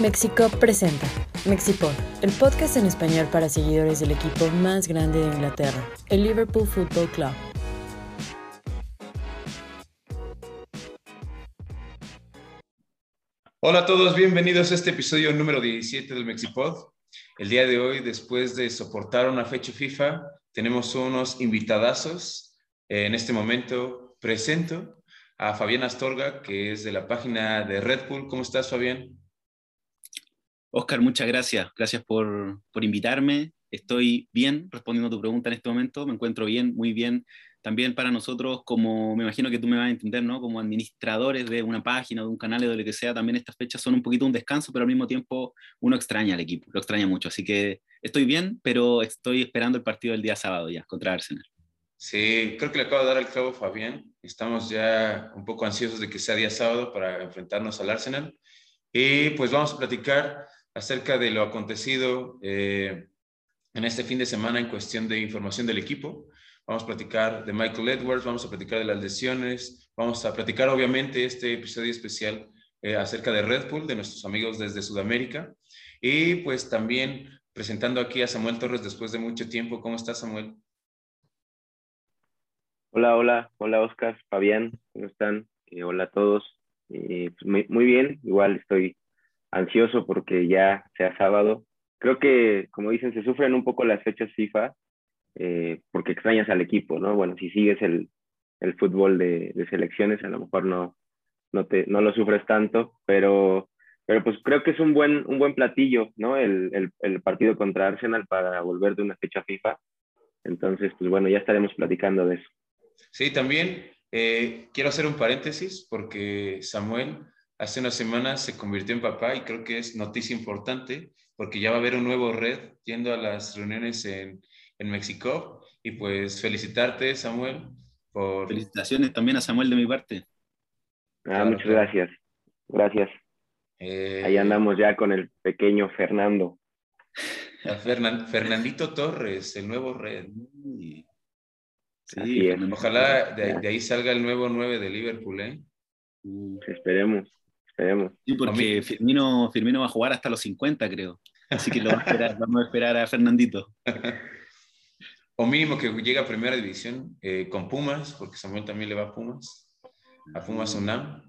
Mexico presenta Mexipod, el podcast en español para seguidores del equipo más grande de Inglaterra, el Liverpool Football Club. Hola a todos, bienvenidos a este episodio número 17 del Mexipod. El día de hoy, después de soportar una fecha FIFA, tenemos unos invitadazos. En este momento presento a Fabián Astorga, que es de la página de Red Bull. ¿Cómo estás, Fabián? Oscar, muchas gracias. Gracias por, por invitarme. Estoy bien respondiendo a tu pregunta en este momento. Me encuentro bien, muy bien. También para nosotros, como me imagino que tú me vas a entender, ¿no? Como administradores de una página, de un canal, de lo que sea, también estas fechas son un poquito un descanso, pero al mismo tiempo uno extraña al equipo, lo extraña mucho. Así que estoy bien, pero estoy esperando el partido del día sábado ya contra Arsenal. Sí, creo que le acabo de dar el clavo Fabián. Estamos ya un poco ansiosos de que sea día sábado para enfrentarnos al Arsenal. Y pues vamos a platicar acerca de lo acontecido eh, en este fin de semana en cuestión de información del equipo. Vamos a platicar de Michael Edwards, vamos a platicar de las lesiones, vamos a platicar obviamente este episodio especial eh, acerca de Red Bull, de nuestros amigos desde Sudamérica. Y pues también presentando aquí a Samuel Torres después de mucho tiempo. ¿Cómo estás, Samuel? Hola, hola, hola Oscar, Fabián, ¿cómo están? Eh, hola a todos. Pues muy, muy, bien, igual estoy ansioso porque ya sea sábado. Creo que, como dicen, se sufren un poco las fechas FIFA eh, porque extrañas al equipo, ¿no? Bueno, si sigues el, el fútbol de, de, selecciones, a lo mejor no, no, te, no lo sufres tanto, pero, pero pues creo que es un buen, un buen platillo, ¿no? El, el, el partido contra Arsenal para volver de una fecha FIFA. Entonces, pues bueno, ya estaremos platicando de eso. Sí, también eh, quiero hacer un paréntesis porque Samuel hace unas semanas se convirtió en papá y creo que es noticia importante porque ya va a haber un nuevo red yendo a las reuniones en, en México. Y pues felicitarte, Samuel, por... Felicitaciones también a Samuel de mi parte. Ah, muchas gracias. Gracias. Eh... Ahí andamos ya con el pequeño Fernando. Fernan... Fernandito Torres, el nuevo red. Sí, ojalá de, de, ahí salga el nuevo 9 de Liverpool, ¿eh? Esperemos. Sí, porque Firmino, Firmino va a jugar hasta los 50, creo. Así que lo vamos a esperar, vamos a, esperar a Fernandito. o mínimo que llegue a primera división eh, con Pumas, porque Samuel también le va a Pumas, a Pumas UNAM.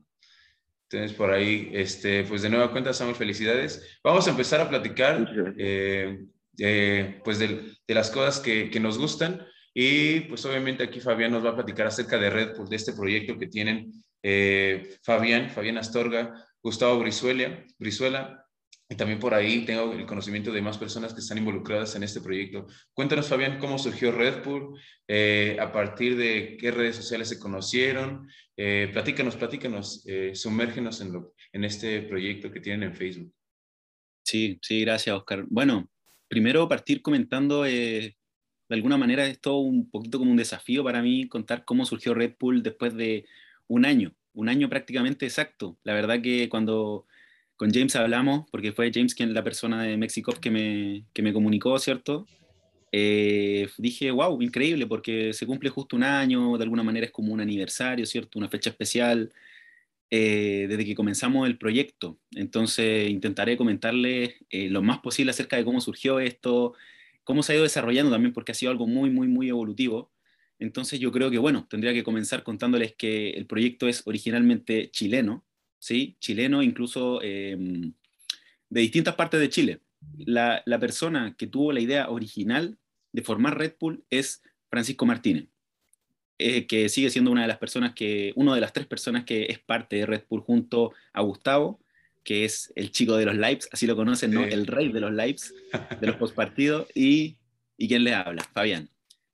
Entonces, por ahí, este, pues de nueva cuenta, Samuel, felicidades. Vamos a empezar a platicar eh, eh, pues de, de, las cosas que, que, nos gustan. Y pues obviamente aquí Fabián nos va a platicar acerca de Red Bull, de este proyecto que tienen eh, Fabián, Fabián Astorga, Gustavo Brizuela, Brizuela, y también por ahí tengo el conocimiento de más personas que están involucradas en este proyecto. Cuéntanos, Fabián, cómo surgió Red Bull, eh, a partir de qué redes sociales se conocieron. Eh, platícanos, platícanos, eh, sumérgenos en, en este proyecto que tienen en Facebook. Sí, sí, gracias, Oscar. Bueno, primero partir comentando, eh, de alguna manera es todo un poquito como un desafío para mí contar cómo surgió Red Bull después de un año, un año prácticamente exacto. La verdad que cuando con James hablamos, porque fue James quien la persona de Mexico que me, que me comunicó, ¿cierto? Eh, dije, wow, increíble, porque se cumple justo un año, de alguna manera es como un aniversario, ¿cierto? Una fecha especial eh, desde que comenzamos el proyecto. Entonces intentaré comentarles eh, lo más posible acerca de cómo surgió esto, cómo se ha ido desarrollando también, porque ha sido algo muy, muy, muy evolutivo. Entonces yo creo que, bueno, tendría que comenzar contándoles que el proyecto es originalmente chileno, ¿sí? Chileno incluso eh, de distintas partes de Chile. La, la, persona que tuvo la idea original de formar Red Bull es Francisco Martínez, eh, que sigue siendo una de las personas que, una de las tres personas que es parte de Red Bull junto a Gustavo, que es el chico de los lives, así lo conocen, ¿no? Sí. El rey de los lives, de los postpartidos, y, y quién les habla, Fabián.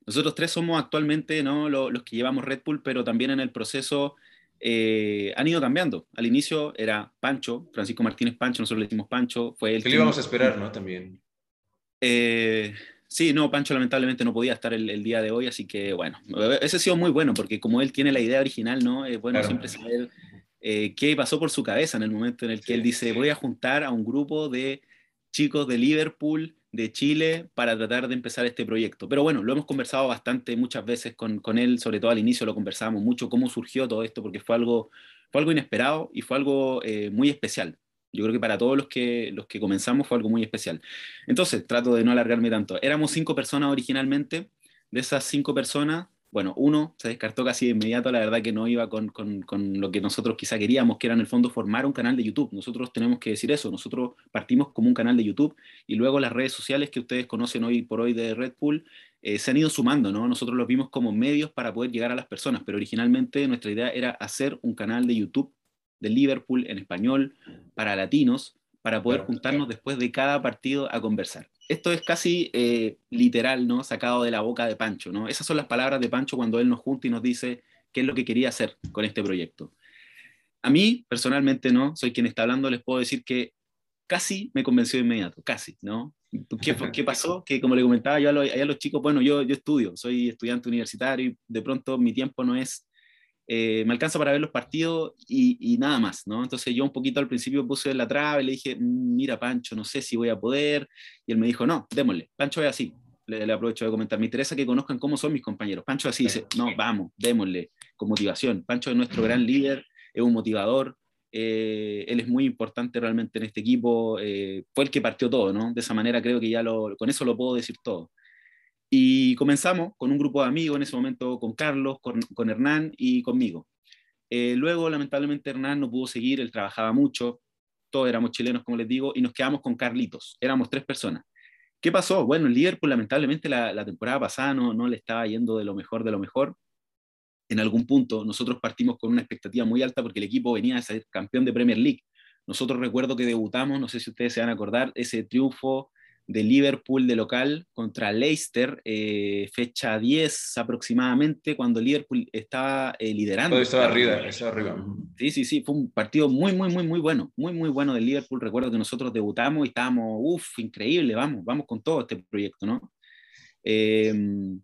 Nosotros tres somos actualmente ¿no? los, los, que llevamos Red Bull, pero también en el proceso eh, han ido cambiando. Al inicio era Pancho, Francisco Martínez Pancho, nosotros le decimos Pancho. Fue el que le íbamos a esperar, ¿no? También. Eh, sí, no, Pancho lamentablemente no podía estar el, el, día de hoy, así que bueno, ese ha sido muy bueno, porque como él tiene la idea original, ¿no? Es bueno claro. siempre saber eh, qué pasó por su cabeza en el momento en el que sí. él dice, voy a juntar a un grupo de chicos de Liverpool de Chile para tratar de empezar este proyecto. Pero bueno, lo hemos conversado bastante muchas veces con, con él, sobre todo al inicio lo conversábamos mucho, cómo surgió todo esto, porque fue algo, fue algo inesperado y fue algo eh, muy especial. Yo creo que para todos los que, los que comenzamos fue algo muy especial. Entonces, trato de no alargarme tanto. Éramos cinco personas originalmente. De esas cinco personas, bueno, uno se descartó casi de inmediato, la verdad que no iba con, con, con, lo que nosotros quizá queríamos, que era en el fondo formar un canal de YouTube. Nosotros tenemos que decir eso, nosotros partimos como un canal de YouTube y luego las redes sociales que ustedes conocen hoy por hoy de Red Bull eh, se han ido sumando, ¿no? Nosotros los vimos como medios para poder llegar a las personas, pero originalmente nuestra idea era hacer un canal de YouTube de Liverpool en español para latinos, para poder juntarnos después de cada partido a conversar esto es casi eh, literal, ¿no? Sacado de la boca de Pancho, ¿no? Esas son las palabras de Pancho cuando él nos junta y nos dice qué es lo que quería hacer con este proyecto. A mí, personalmente, ¿no? Soy quien está hablando, les puedo decir que casi me convenció de inmediato, casi, ¿no? ¿Qué, qué pasó? Que como le comentaba yo a los, a los chicos, bueno, yo, yo estudio, soy estudiante universitario y de pronto mi tiempo no es eh, me alcanza para ver los partidos y, nada más, ¿no? Entonces yo un poquito al principio puse la traba y le dije, mm, mira Pancho, no sé si voy a poder, y él me dijo, no, démosle, Pancho es así, le, aprovecho de comentar, me interesa que conozcan cómo son mis compañeros, Pancho así dice, no, vamos, démosle, con motivación, Pancho es nuestro gran líder, es un motivador, eh, él es muy importante realmente en este equipo, eh, fue el que partió todo, ¿no? De esa manera creo que ya lo, con eso lo puedo decir todo. Y comenzamos con un grupo de amigos, en ese momento con Carlos, con, Hernán y conmigo. Eh, luego, lamentablemente, Hernán no pudo seguir, él trabajaba mucho, todos éramos chilenos, como les digo, y nos quedamos con Carlitos, éramos tres personas. ¿Qué pasó? Bueno, el Liverpool lamentablemente la, la temporada pasada no, no, le estaba yendo de lo mejor de lo mejor. En algún punto nosotros partimos con una expectativa muy alta porque el equipo venía a ser campeón de Premier League. Nosotros recuerdo que debutamos, no sé si ustedes se van a acordar, ese triunfo de Liverpool de local contra Leicester, eh, fecha 10 aproximadamente, cuando Liverpool estaba eh, liderando. Todo estaba arriba, estaba arriba. Sí, sí, sí, fue un partido muy, muy, muy, muy bueno, muy, muy bueno de Liverpool. Recuerdo que nosotros debutamos y estábamos, uff, increíble, vamos, vamos con todo este proyecto, ¿no? Em,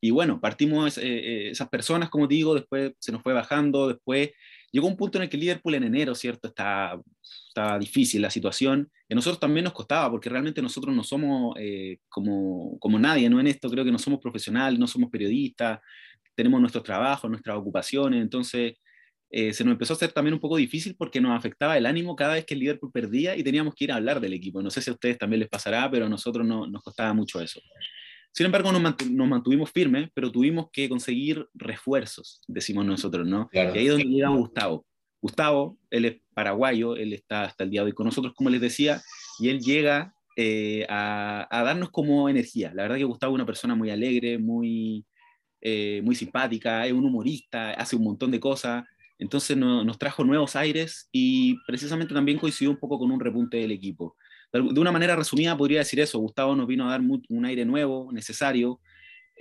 y bueno, partimos eh, esas personas, como digo, después se nos fue bajando, después llegó un punto en el que Liverpool en enero, ¿cierto? Está, está difícil la situación. Y a nosotros también nos costaba, porque realmente nosotros no somos eh, como, como nadie, ¿no? En esto creo que no somos profesionales, no somos periodistas, tenemos nuestros trabajos, nuestras ocupaciones, entonces eh, se nos empezó a hacer también un poco difícil porque nos afectaba el ánimo cada vez que el Liverpool perdía y teníamos que ir a hablar del equipo. No sé si a ustedes también les pasará, pero a nosotros no, nos costaba mucho eso. Sin embargo, nos, mantuvimos firmes, pero tuvimos que conseguir refuerzos, decimos nosotros, ¿no? Y ahí es donde llega Gustavo. Gustavo, él es paraguayo, él está hasta el día de hoy con nosotros, como les decía, y él llega eh, a, darnos como energía. La verdad que Gustavo es una persona muy alegre, muy, eh, muy simpática, es un humorista, hace un montón de cosas. Entonces nos trajo nuevos aires y precisamente también coincidió un poco con un repunte del equipo de una manera resumida podría decir eso, Gustavo nos vino a dar un aire nuevo, necesario,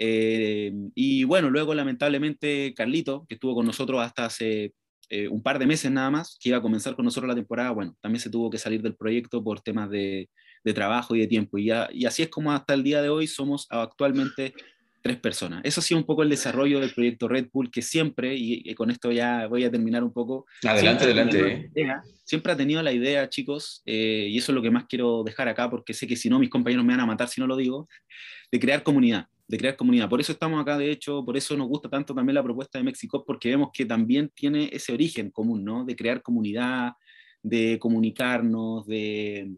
eh, y bueno, luego lamentablemente Carlito, que estuvo con nosotros hasta hace eh, un par de meses nada más, que iba a comenzar con nosotros la temporada, bueno, también se tuvo que salir del proyecto por temas de, trabajo y de tiempo, ya, y así es como hasta el día de hoy somos actualmente tres personas. Eso ha sido un poco el desarrollo del proyecto Red Bull, que siempre, y, con esto ya voy a terminar un poco. Adelante, adelante. siempre ha tenido la idea, chicos, eh, y eso es lo que más quiero dejar acá, porque sé que si no, mis compañeros me van a matar si no lo digo, de crear comunidad, de crear comunidad. Por eso estamos acá, de hecho, por eso nos gusta tanto también la propuesta de México, porque vemos que también tiene ese origen común, ¿no? De crear comunidad, de comunicarnos, de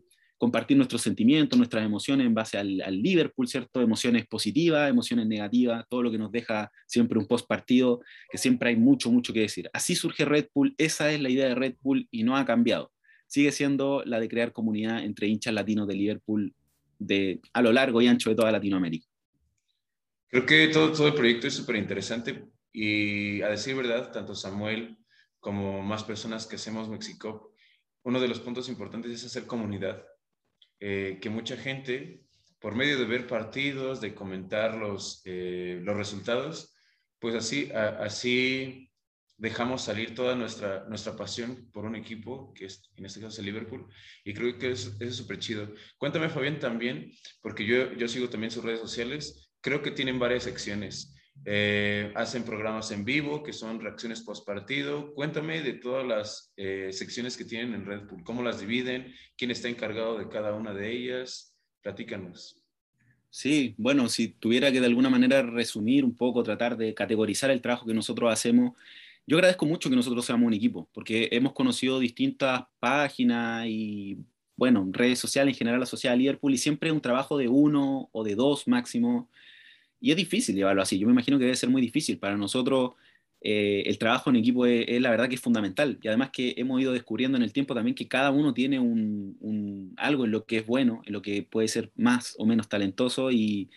compartir nuestros sentimientos, nuestras emociones en base al, Liverpool, ¿cierto? Emociones positivas, emociones negativas, todo lo que nos deja siempre un post partido, que siempre hay mucho, mucho que decir. Así surge Red Bull, esa es la idea de Red Bull y no ha cambiado. Sigue siendo la de crear comunidad entre hinchas latinos de Liverpool de, a lo largo y ancho de toda Latinoamérica. Creo que todo, todo el proyecto es súper interesante y a decir verdad, tanto Samuel como más personas que hacemos México, uno de los puntos importantes es hacer comunidad eh, que mucha gente, por medio de ver partidos, de comentar los, eh, los resultados, pues así, así dejamos salir toda nuestra, nuestra pasión por un equipo, que es en este caso el Liverpool, y creo que es súper chido. Cuéntame, Fabián, también, porque yo, yo sigo también sus redes sociales, creo que tienen varias secciones. Eh, hacen programas en vivo que son reacciones post partido. Cuéntame de todas las eh, secciones que tienen en Red Bull, cómo las dividen, quién está encargado de cada una de ellas. Platícanos. Sí, bueno, si tuviera que de alguna manera resumir un poco, tratar de categorizar el trabajo que nosotros hacemos, yo agradezco mucho que nosotros seamos un equipo, porque hemos conocido distintas páginas y, bueno, redes sociales, en general la sociedad de Liverpool, y siempre un trabajo de uno o de dos máximo, y es difícil llevarlo así. Yo me imagino que debe ser muy difícil para nosotros. Eh, el trabajo en equipo es, la verdad que es fundamental y además que hemos ido descubriendo en el tiempo también que cada uno tiene un, algo en lo que es bueno, en lo que puede ser más o menos talentoso y,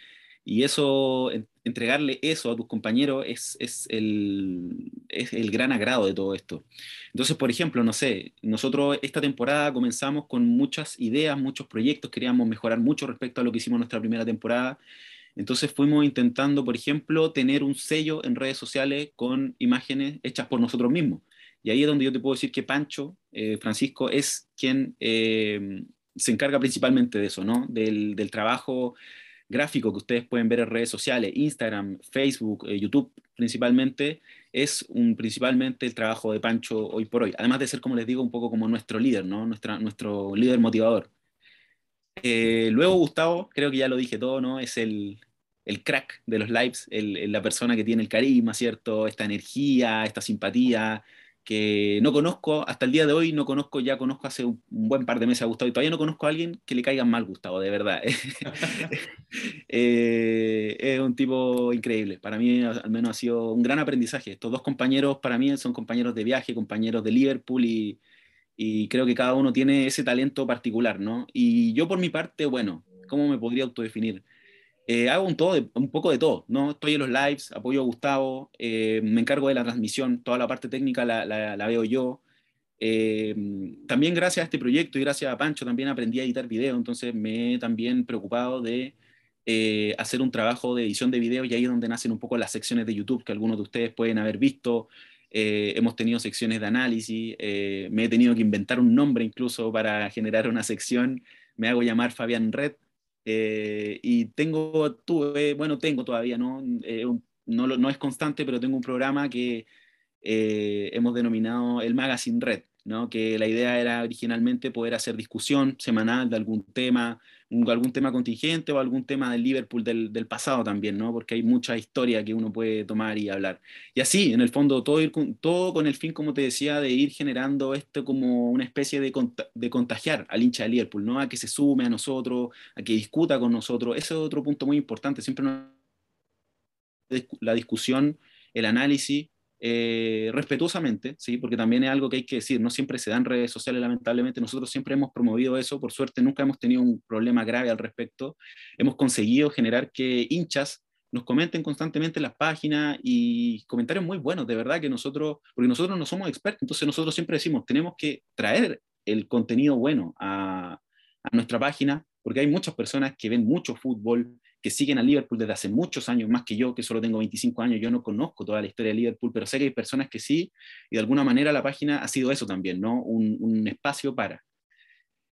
y eso, entregarle eso a tus compañeros es, es, el, es, el, gran agrado de todo esto. Entonces, por ejemplo, no sé, nosotros esta temporada comenzamos con muchas ideas, muchos proyectos, queríamos mejorar mucho respecto a lo que hicimos en nuestra primera temporada. Entonces fuimos intentando, por ejemplo, tener un sello en redes sociales con imágenes hechas por nosotros mismos. Y ahí es donde yo te puedo decir que Pancho, eh, Francisco, es quien eh, se encarga principalmente de eso, ¿no? Del, trabajo gráfico que ustedes pueden ver en redes sociales, Instagram, Facebook, eh, YouTube principalmente, es un, principalmente el trabajo de Pancho hoy por hoy, además de ser, como les digo, un poco como nuestro líder, ¿no? Nuestra, nuestro líder motivador. Eh, luego Gustavo, creo que ya lo dije todo, ¿no? Es el, crack de los lives, la persona que tiene el carisma, ¿cierto? Esta energía, esta simpatía, que no conozco, hasta el día de hoy no conozco, ya conozco hace un, buen par de meses a Gustavo y todavía no conozco a alguien que le caiga mal Gustavo, de verdad. Eh, es un tipo increíble, para mí al menos ha sido un gran aprendizaje. Estos dos compañeros para mí son compañeros de viaje, compañeros de Liverpool y, y creo que cada uno tiene ese talento particular, ¿no? Y yo por mi parte, bueno, ¿cómo me podría autodefinir? Eh, hago un, todo un poco de todo, ¿no? Estoy en los lives, apoyo a Gustavo, eh, me encargo de la transmisión, toda la parte técnica la, la, veo yo. Eh, también gracias a este proyecto y gracias a Pancho también aprendí a editar video, entonces me he también preocupado de hacer un trabajo de edición de video y ahí es donde nacen un poco las secciones de YouTube que algunos de ustedes pueden haber visto. Hemos tenido secciones de análisis, me he tenido que inventar un nombre incluso para generar una sección, me hago llamar Fabián Red, eh, y tengo, tuve, bueno, tengo todavía, ¿no? Eh, no, no, es constante, pero tengo un programa que eh, hemos denominado el Magazine Red, ¿no? que la idea era originalmente poder hacer discusión semanal de algún tema, algún tema contingente o algún tema del Liverpool del, del, pasado también, ¿no? porque hay mucha historia que uno puede tomar y hablar. Y así, en el fondo, todo, ir todo con el fin, como te decía, de ir generando esto como una especie de, de contagiar al hincha de Liverpool, ¿no? a que se sume a nosotros, a que discuta con nosotros. Ese es otro punto muy importante, siempre la discusión, el análisis eh, respetuosamente, ¿sí? porque también es algo que hay que decir, no siempre se dan redes sociales, lamentablemente, nosotros siempre hemos promovido eso, por suerte nunca hemos tenido un problema grave al respecto, hemos conseguido generar que hinchas nos comenten constantemente en las páginas y comentarios muy buenos, de verdad que nosotros, porque nosotros no somos expertos, entonces nosotros siempre decimos, tenemos que traer el contenido bueno a nuestra página, porque hay muchas personas que ven mucho fútbol, que siguen a Liverpool desde hace muchos años, más que yo, que solo tengo 25 años, yo no conozco toda la historia de Liverpool, pero sé que hay personas que sí, y de alguna manera la página ha sido eso también, ¿no? Un, espacio para.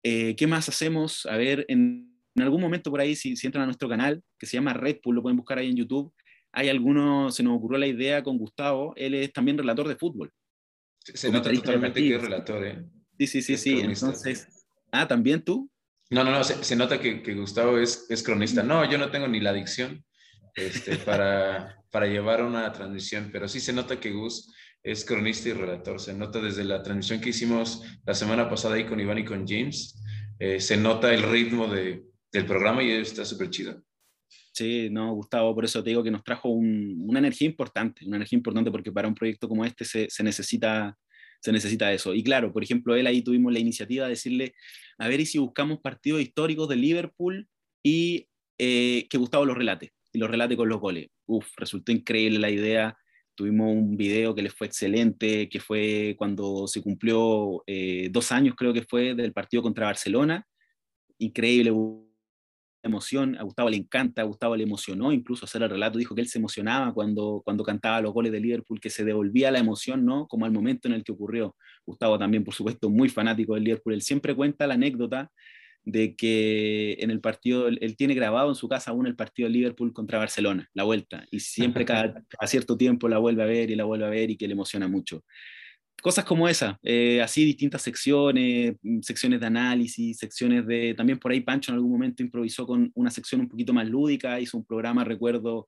Eh, ¿Qué más hacemos? A ver, en, algún momento por ahí, si, si, entran a nuestro canal, que se llama Red Bull, lo pueden buscar ahí en YouTube, hay algunos, se nos ocurrió la idea con Gustavo, él es también relator de fútbol. Se, nota totalmente que es relator, ¿eh? Sí, sí, sí, sí. Entonces, ah, ¿también tú? No, no, no, se, nota que, Gustavo es, es, cronista. No, yo no tengo ni la dicción este, para, para llevar una transmisión, pero sí se nota que Gus es cronista y relator. Se nota desde la transmisión que hicimos la semana pasada ahí con Iván y con James. Eh, se nota el ritmo de, del programa y está súper chido. Sí, no, Gustavo, por eso te digo que nos trajo una energía importante, una energía importante porque para un proyecto como este se, se necesita se necesita eso. Y claro, por ejemplo, él ahí tuvimos la iniciativa de decirle, a ver, y si buscamos partidos históricos de Liverpool y eh, que Gustavo los relate, y los relate con los goles. Uf, resultó increíble la idea. Tuvimos un video que les fue excelente, que fue cuando se cumplió eh, dos años, creo que fue, del partido contra Barcelona. Increíble, emoción, a Gustavo le encanta, a Gustavo le emocionó incluso hacer el relato, dijo que él se emocionaba cuando, cuando cantaba los goles de Liverpool, que se devolvía la emoción, ¿no? Como al momento en el que ocurrió. Gustavo también, por supuesto, muy fanático del Liverpool, él siempre cuenta la anécdota de que en el partido, él tiene grabado en su casa aún el partido de Liverpool contra Barcelona, la vuelta, y siempre cada, cada cierto tiempo la vuelve a ver y la vuelve a ver y que le emociona mucho. Cosas como esa, eh, así distintas secciones, mm, secciones de análisis, secciones de, también por ahí Pancho en algún momento improvisó con una sección un poquito más lúdica, hizo un programa, recuerdo,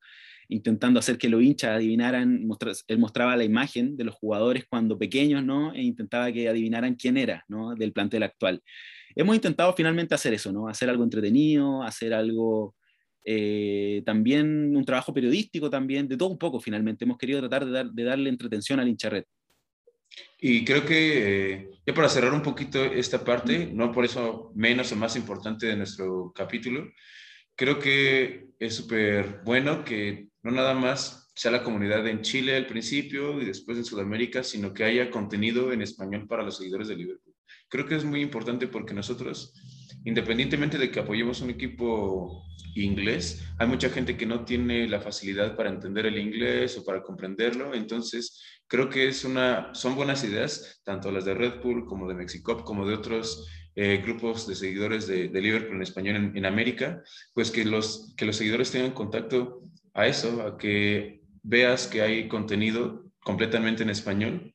intentando hacer que los hinchas adivinaran, él mostraba la imagen de los jugadores cuando pequeños, ¿no? E intentaba que adivinaran quién era, ¿no? Del plantel actual. Hemos intentado finalmente hacer eso, ¿no? Hacer algo entretenido, hacer algo... Eh, también un trabajo periodístico también, de todo un poco finalmente. Hemos querido tratar de, darle entretención al hincharret. Y creo que ya para cerrar un poquito esta parte, no por eso menos o más importante de nuestro capítulo, creo que es súper bueno que no nada más sea la comunidad en Chile al principio y después en Sudamérica, sino que haya contenido en español para los seguidores de Liverpool. Creo que es muy importante porque nosotros, independientemente de que apoyemos un equipo inglés, hay mucha gente que no tiene la facilidad para entender el inglés o para comprenderlo, entonces creo que es una, son buenas ideas, tanto las de Red Bull como de Mexicop, como de otros eh, grupos de seguidores de, Liverpool en español en, América, pues que los, que los seguidores tengan contacto a eso, a que veas que hay contenido completamente en español,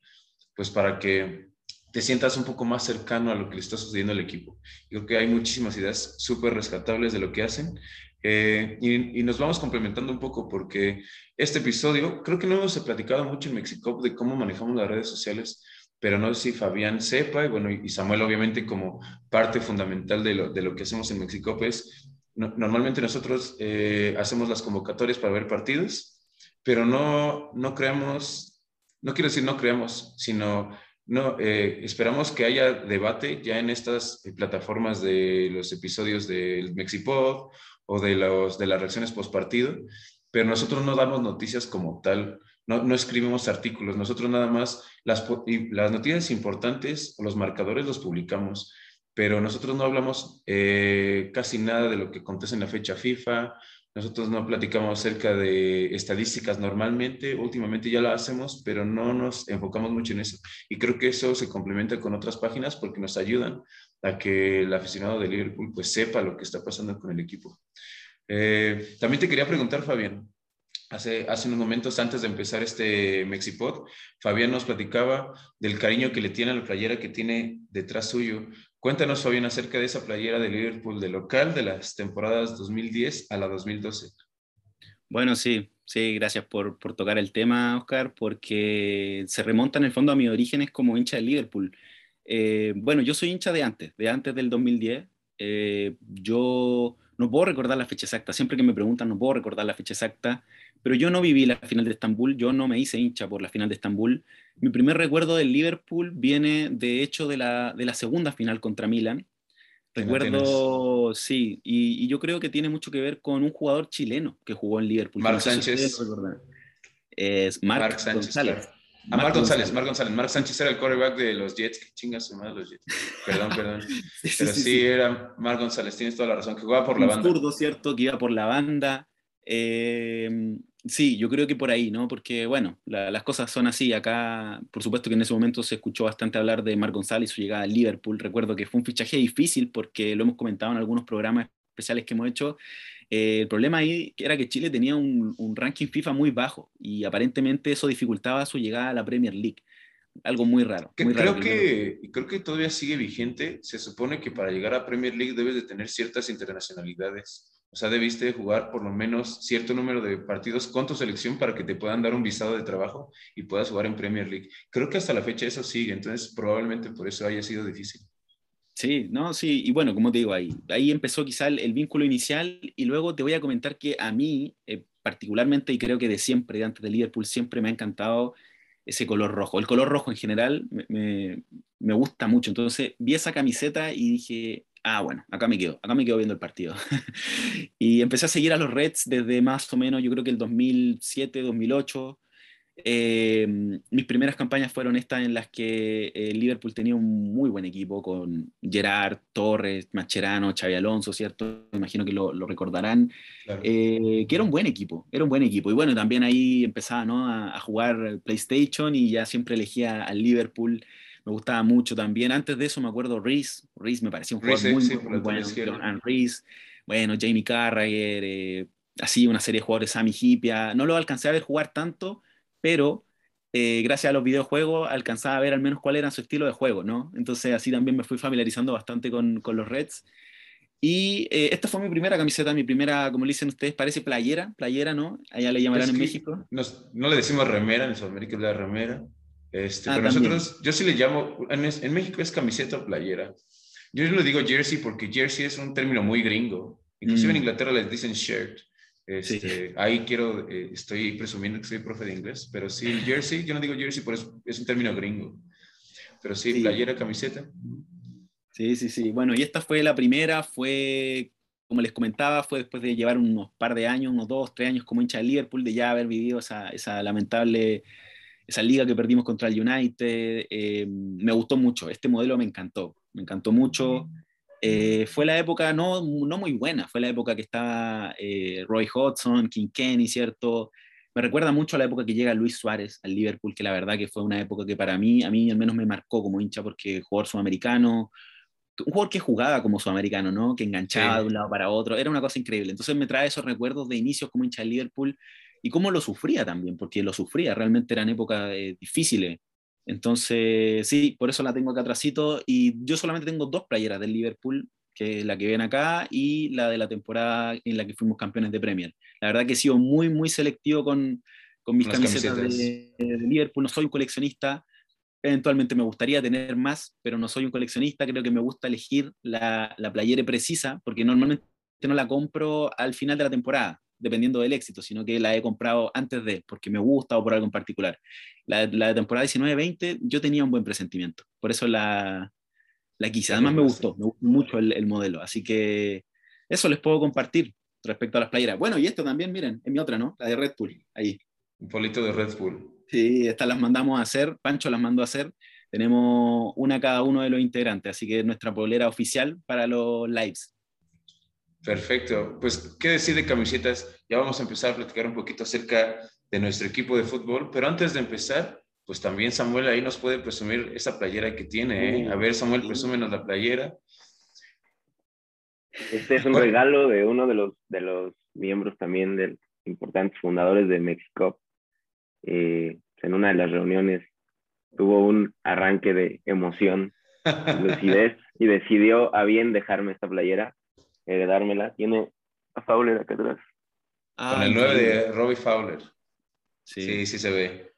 pues para que te sientas un poco más cercano a lo que le está sucediendo al equipo. Creo que hay muchísimas ideas súper rescatables de lo que hacen eh, y, nos vamos complementando un poco porque este episodio, creo que no hemos platicado mucho en Mexicop de cómo manejamos las redes sociales, pero no sé si Fabián sepa, y bueno, y Samuel obviamente como parte fundamental de lo, de lo que hacemos en Mexicop es, normalmente nosotros eh, hacemos las convocatorias para ver partidos, pero no, no creamos, no quiero decir no creamos, sino no, eh, esperamos que haya debate ya en estas plataformas de los episodios del Mexipod o de, los, de las reacciones post partido, pero nosotros no damos noticias como tal, no, no escribimos artículos, nosotros nada más las, las noticias importantes o los marcadores los publicamos, pero nosotros no hablamos eh, casi nada de lo que acontece en la fecha FIFA, nosotros no platicamos acerca de estadísticas normalmente, últimamente ya lo hacemos, pero no nos enfocamos mucho en eso. Y creo que eso se complementa con otras páginas porque nos ayudan a que el aficionado de Liverpool pues sepa lo que está pasando con el equipo. Eh, también te quería preguntar, Fabián, hace, hace unos momentos antes de empezar este Mexipod, Fabián nos platicaba del cariño que le tiene a la playera que tiene detrás suyo. Cuéntanos, Fabián, acerca de esa playera de Liverpool de local de las temporadas 2010 a la 2012. Bueno, sí, sí, gracias por, por tocar el tema, Oscar, porque se remonta en el fondo a mis orígenes como hincha de Liverpool. Eh, bueno, yo soy hincha de antes, de antes del 2010. Eh, yo no puedo recordar la fecha exacta, siempre que me preguntan no puedo recordar la fecha exacta, pero yo no viví la final de Estambul, yo no me hice hincha por la final de Estambul. Mi primer recuerdo del Liverpool viene de hecho de la, de la segunda final contra Milan. Recuerdo, sí, y, yo creo que tiene mucho que ver con un jugador chileno que jugó en Liverpool. Marc Sánchez. Es Marc, González. A Marc González, Marc González. Marc Sánchez era el quarterback de los Jets. Que chingas su madre los Jets. Perdón, perdón. Pero sí, era Marc González, tienes toda la razón, que jugaba por la banda. Un ¿cierto? Que iba por la banda. Eh, Sí, yo creo que por ahí, ¿no? Porque, bueno, las cosas son así. Acá, por supuesto que en ese momento se escuchó bastante hablar de Marc González y su llegada a Liverpool. Recuerdo que fue un fichaje difícil porque lo hemos comentado en algunos programas especiales que hemos hecho. Eh, el problema ahí era que Chile tenía un, ranking FIFA muy bajo y aparentemente eso dificultaba su llegada a la Premier League. Algo muy raro. creo, que, creo que todavía sigue vigente. Se supone que para llegar a Premier League debes de tener ciertas internacionalidades. O sea, debiste jugar por lo menos cierto número de partidos con tu selección para que te puedan dar un visado de trabajo y puedas jugar en Premier League. Creo que hasta la fecha eso sigue, entonces probablemente por eso haya sido difícil. Sí, no, sí, y bueno, como te digo, ahí, ahí empezó quizá el, vínculo inicial y luego te voy a comentar que a mí, eh, particularmente, y creo que de siempre, de antes de Liverpool, siempre me ha encantado ese color rojo. El color rojo en general me, me gusta mucho, entonces vi esa camiseta y dije, ah, bueno, acá me quedo, acá me quedo viendo el partido. y empecé a seguir a los Reds desde más o menos, yo creo que el 2007, 2008. Eh, mis primeras campañas fueron estas en las que el eh, Liverpool tenía un muy buen equipo con Gerard, Torres, Macherano, Xavi Alonso, ¿cierto? Me imagino que lo, recordarán. Eh, que era un buen equipo, era un buen equipo. Y bueno, también ahí empezaba ¿no? a, a, jugar PlayStation y ya siempre elegía al Liverpool me gustaba mucho también. Antes de eso me acuerdo Reese, Reese me parecía un jugador muy, bueno, Reese, bueno, Jamie Carragher, eh, así una serie de jugadores, Sammy Hipia, no lo alcancé a ver jugar tanto, pero eh, gracias a los videojuegos, alcanzaba a ver al menos cuál era su estilo de juego, ¿no? Entonces así también me fui familiarizando bastante con, con los Reds. Y eh, esta fue mi primera camiseta, mi primera, como le dicen ustedes, parece playera, playera, ¿no? Allá le llamarán en México. no le decimos remera, en Sudamérica es la remera. Este, ah, pero nosotros, yo sí le llamo, en, en, México es camiseta o playera. Yo le digo jersey porque jersey es un término muy gringo. Inclusive en mm. Inglaterra les dicen shirt. Este, Ahí quiero, eh, estoy presumiendo que soy profe de inglés, pero sí, jersey, yo no digo jersey, por eso es un término gringo. Pero sí, playera, camiseta. Sí, sí, sí. Bueno, y esta fue la primera, fue, como les comentaba, fue después de llevar unos par de años, unos dos, tres años como hincha de Liverpool, de ya haber vivido esa, esa lamentable, esa liga que perdimos contra el United. Eh, me gustó mucho, este modelo me encantó, me encantó mucho. Eh, fue la época no, no muy buena, fue la época que estaba eh, Roy Hodgson, King Kenny, ¿cierto? Me recuerda mucho a la época que llega Luis Suárez al Liverpool, que la verdad que fue una época que para mí, a mí al menos me marcó como hincha porque jugador sudamericano, un jugador que jugaba como sudamericano, ¿no? Que enganchaba de un lado para otro, era una cosa increíble. Entonces me trae esos recuerdos de inicios como hincha del Liverpool y cómo lo sufría también, porque lo sufría, realmente eran épocas eh, difíciles entonces, sí, por eso la tengo acá atrásito. Y yo solamente tengo dos playeras del Liverpool, que es la que ven acá, y la de la temporada en la que fuimos campeones de Premier. La verdad que he sido muy, muy selectivo con, con mis camisetas, de, Liverpool. No soy un coleccionista. Eventualmente me gustaría tener más, pero no soy un coleccionista. Creo que me gusta elegir la, la playera precisa, porque normalmente no la compro al final de la temporada dependiendo del éxito, sino que la he comprado antes de, porque me gusta o por algo en particular. La, la de temporada 19-20 yo tenía un buen presentimiento, por eso la, la quise. Además me gustó, me gustó mucho el, el, modelo, así que eso les puedo compartir respecto a las playeras. Bueno, y esto también, miren, es mi otra, ¿no? La de Red Bull, ahí. Un polito de Red Bull. Sí, estas las mandamos a hacer, Pancho las mandó a hacer. Tenemos una cada uno de los integrantes, así que nuestra polera oficial para los lives. Perfecto. Pues, ¿qué decir de camisetas? Ya vamos a empezar a platicar un poquito acerca de nuestro equipo de fútbol, pero antes de empezar, pues también Samuel ahí nos puede presumir esa playera que tiene. ¿eh? A ver, Samuel, presúmenos la playera. Este es un regalo de uno de los, de los miembros también de importantes fundadores de México. Eh, en una de las reuniones tuvo un arranque de emoción, lucidez, y decidió a bien dejarme esta playera heredármela. Tiene a Fowler acá atrás. Ah, Con el 9 de Robbie Fowler. Sí. sí, se ve.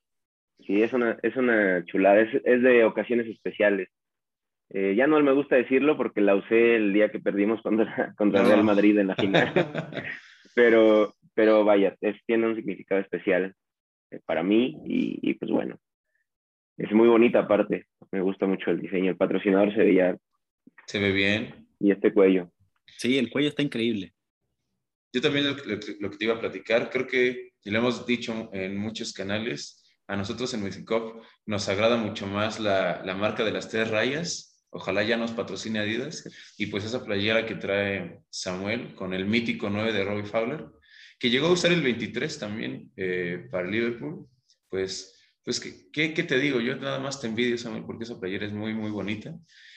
Sí, es una, es una chulada, es, es de ocasiones especiales. Eh, ya no me gusta decirlo porque la usé el día que perdimos contra, contra Real Madrid en la final. pero, pero vaya, es, tiene un significado especial eh, para mí y, y, pues bueno, es muy bonita aparte. Me gusta mucho el diseño. El patrocinador se veía. Se ve bien. Y este cuello. Sí, el cuello está increíble. Yo también lo, que te iba a platicar, creo que, y lo hemos dicho en muchos canales, a nosotros en México nos agrada mucho más la, la, marca de las tres rayas. Ojalá ya nos patrocine Adidas. Y pues esa playera que trae Samuel con el mítico 9 de Robbie Fowler, que llegó a usar el 23 también eh, para Liverpool. Pues, pues ¿qué, ¿qué, te digo? Yo nada más te envidio, Samuel, porque esa playera es muy, muy bonita.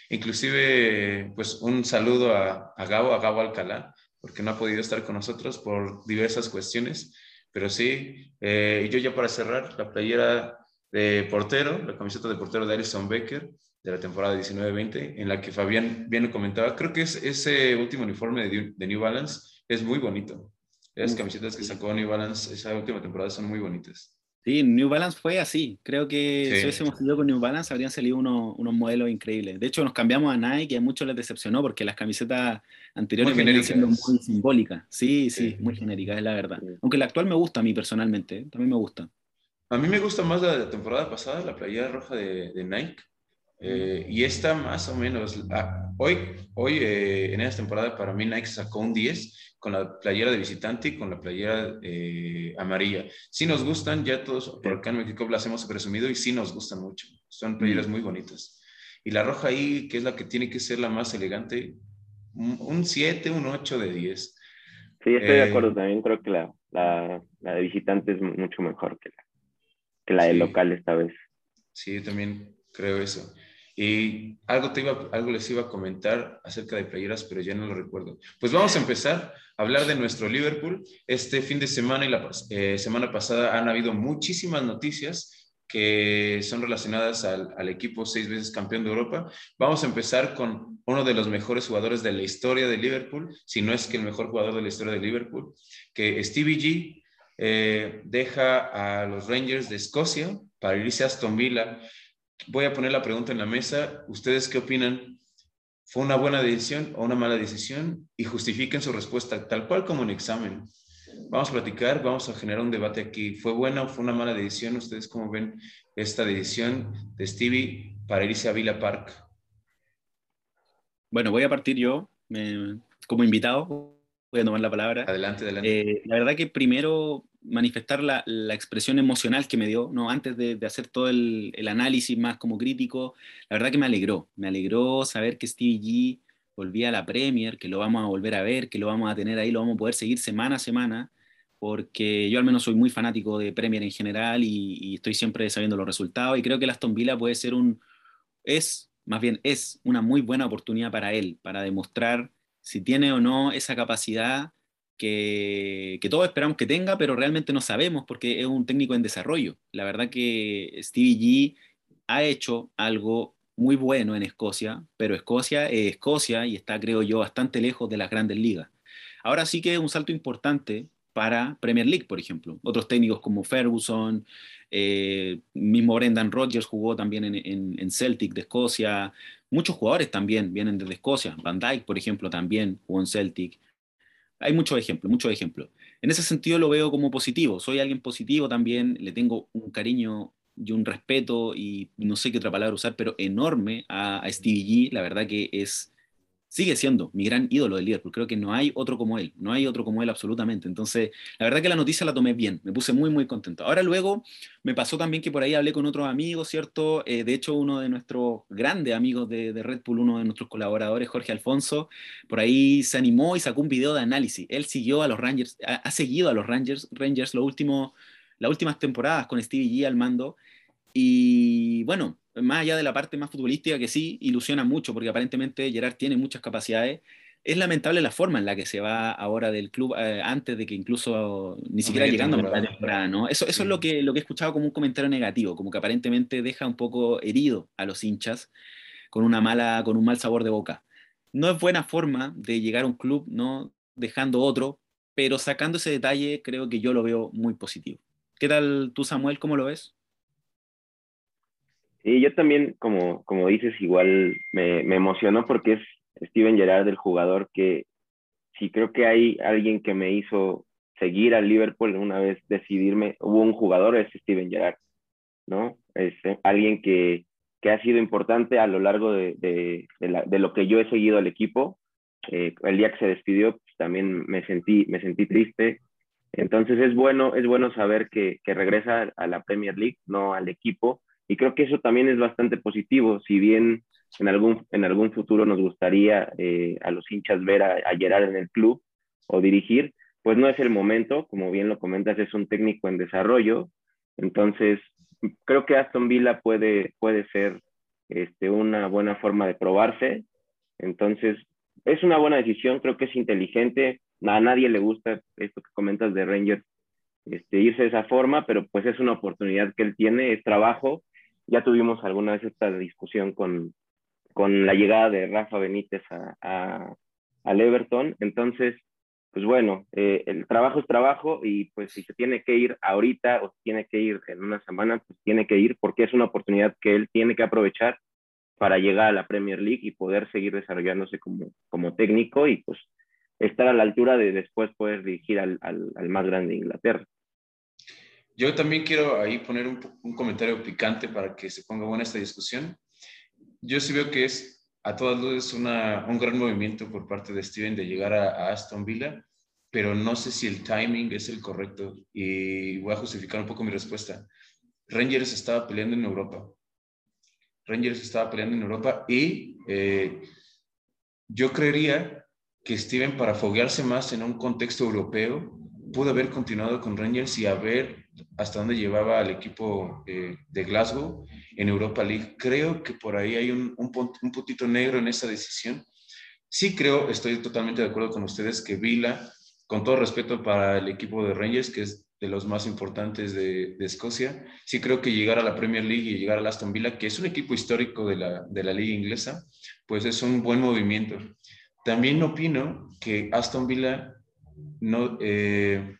Inclusive, pues un saludo a, a Gabo, a Gabo Alcalá, porque no ha podido estar con nosotros por diversas cuestiones, pero sí, eh, yo ya para cerrar, la playera de portero, la camiseta de portero de Alison Becker de la temporada 19-20, en la que Fabián bien lo comentaba, creo que es, ese último uniforme de, de New Balance es muy bonito. Las camisetas que sacó New Balance esa última temporada son muy bonitas. Sí, New Balance fue así. Creo que si hubiésemos ido con New Balance habrían salido unos, unos, modelos increíbles. De hecho, nos cambiamos a Nike y a muchos les decepcionó porque las camisetas anteriores venían siendo muy simbólicas. Sí, sí, muy genéricas, es la verdad. Aunque la actual me gusta a mí personalmente, ¿eh? también me gusta. A mí me gusta más la temporada pasada, la playera roja de, de Nike. Eh, y esta más o menos, ah, hoy, hoy eh, en esta temporada para mí Nike sacó un 10 con la playera de visitante y con la playera eh, amarilla. Sí nos gustan, ya todos por acá en México las hemos presumido y sí nos gustan mucho. Son playeras muy bonitas. Y la roja ahí, que es la que tiene que ser la más elegante, un 7, un 8 de 10. Sí, estoy de acuerdo también. Creo que la, la, la, de visitante es mucho mejor que la, que la de local esta vez. Sí, también creo eso. Y algo, te iba, algo les iba a comentar acerca de playeras, pero ya no lo recuerdo. Pues vamos a empezar a hablar de nuestro Liverpool. Este fin de semana y la eh, semana pasada han habido muchísimas noticias que son relacionadas al, equipo seis veces campeón de Europa. Vamos a empezar con uno de los mejores jugadores de la historia de Liverpool, si no es que el mejor jugador de la historia de Liverpool, que Stevie G eh, deja a los Rangers de Escocia para irse a Aston Villa. Voy a poner la pregunta en la mesa. ¿Ustedes qué opinan? ¿Fue una buena decisión o una mala decisión? Y justifiquen su respuesta tal cual como un examen. Vamos a platicar, vamos a generar un debate aquí. ¿Fue buena o fue una mala decisión? ¿Ustedes cómo ven esta decisión de Stevie para irse a Villa Park? Bueno, voy a partir yo como invitado. Voy a tomar la palabra. Adelante, adelante. Eh, la verdad que primero manifestar la, expresión emocional que me dio, ¿no? antes de, hacer todo el, el, análisis más como crítico, la verdad que me alegró. Me alegró saber que Stevie G volvía a la Premier, que lo vamos a volver a ver, que lo vamos a tener ahí, lo vamos a poder seguir semana a semana, porque yo al menos soy muy fanático de Premier en general y, estoy siempre sabiendo los resultados y creo que el Aston Villa puede ser un, es, más bien es una muy buena oportunidad para él, para demostrar si tiene o no esa capacidad que, que, todos esperamos que tenga, pero realmente no sabemos porque es un técnico en desarrollo. La verdad que Stevie G ha hecho algo muy bueno en Escocia, pero Escocia es Escocia y está, creo yo, bastante lejos de las grandes ligas. Ahora sí que es un salto importante para Premier League, por ejemplo. Otros técnicos como Ferguson, eh, mismo Brendan Rodgers jugó también en, Celtic de Escocia. Muchos jugadores también vienen desde Escocia. Van Dyke, por ejemplo, también jugó en Celtic. Hay muchos ejemplos, muchos ejemplos. En ese sentido lo veo como positivo. Soy alguien positivo también, le tengo un cariño y un respeto y no sé qué otra palabra usar, pero enorme a, a Stevie G. La verdad que es, sigue siendo mi gran ídolo del Liverpool. Creo que no hay otro como él, no hay otro como él absolutamente. Entonces, la verdad que la noticia la tomé bien, me puse muy, muy contento. Ahora luego me pasó también que por ahí hablé con otros amigos, ¿cierto? Eh, de hecho, uno de nuestros grandes amigos de, de, Red Bull, uno de nuestros colaboradores, Jorge Alfonso, por ahí se animó y sacó un video de análisis. Él siguió a los Rangers, ha, ha seguido a los Rangers, Rangers los últimos, las últimas temporadas con Stevie G al mando y bueno, más allá de la parte más futbolística que sí ilusiona mucho, porque aparentemente Gerard tiene muchas capacidades, es lamentable la forma en la que se va ahora del club eh, antes de que incluso ni siquiera llegando a la temporada, ¿no? Eso, eso es lo que, lo que he escuchado como un comentario negativo, como que aparentemente deja un poco herido a los hinchas con una mala, con un mal sabor de boca. No es buena forma de llegar a un club, ¿no? Dejando otro, pero sacando ese detalle creo que yo lo veo muy positivo. ¿Qué tal tú, Samuel? ¿Cómo lo ves? Sí, yo también, como, como dices, igual me, me emocionó porque es Steven Gerrard el jugador que si creo que hay alguien que me hizo seguir al Liverpool una vez decidirme, hubo un jugador, es Steven Gerrard, ¿no? Es eh, alguien que, que ha sido importante a lo largo de, de lo que yo he seguido al equipo. Eh, el día que se despidió, pues, también me sentí, me sentí triste. Entonces es bueno, es bueno saber que, que regresa a la Premier League, no al equipo, y creo que eso también es bastante positivo, si bien en algún, en algún futuro nos gustaría eh, a los hinchas ver a, a Gerard en el club o dirigir, pues no es el momento, como bien lo comentas, es un técnico en desarrollo, entonces creo que Aston Villa puede, puede ser este, una buena forma de probarse, entonces es una buena decisión, creo que es inteligente, a nadie le gusta esto que comentas de Rangers, este, irse de esa forma, pero pues es una oportunidad que él tiene, es trabajo ya tuvimos alguna vez esta discusión con, con la llegada de Rafa Benítez a, a, al Everton. Entonces, pues bueno, eh, el trabajo es trabajo y pues si se tiene que ir ahorita o tiene que ir en una semana, pues tiene que ir porque es una oportunidad que él tiene que aprovechar para llegar a la Premier League y poder seguir desarrollándose como, como técnico y pues estar a la altura de después poder dirigir al, al más grande de Inglaterra. Yo también quiero ahí poner un, un, comentario picante para que se ponga buena esta discusión. Yo sí veo que es a todas luces una, un gran movimiento por parte de Steven de llegar a, a, Aston Villa, pero no sé si el timing es el correcto y voy a justificar un poco mi respuesta. Rangers estaba peleando en Europa. Rangers estaba peleando en Europa y eh, yo creería que Steven para foguearse más en un contexto europeo pudo haber continuado con Rangers y haber hasta dónde llevaba al equipo eh, de Glasgow en Europa League. Creo que por ahí hay un, un, un, puntito negro en esa decisión. Sí creo, estoy totalmente de acuerdo con ustedes, que Vila, con todo respeto para el equipo de Rangers, que es de los más importantes de, Escocia. Sí creo que llegar a la Premier League y llegar al Aston Villa, que es un equipo histórico de la, de la liga inglesa, pues es un buen movimiento. También opino que Aston Villa no, eh,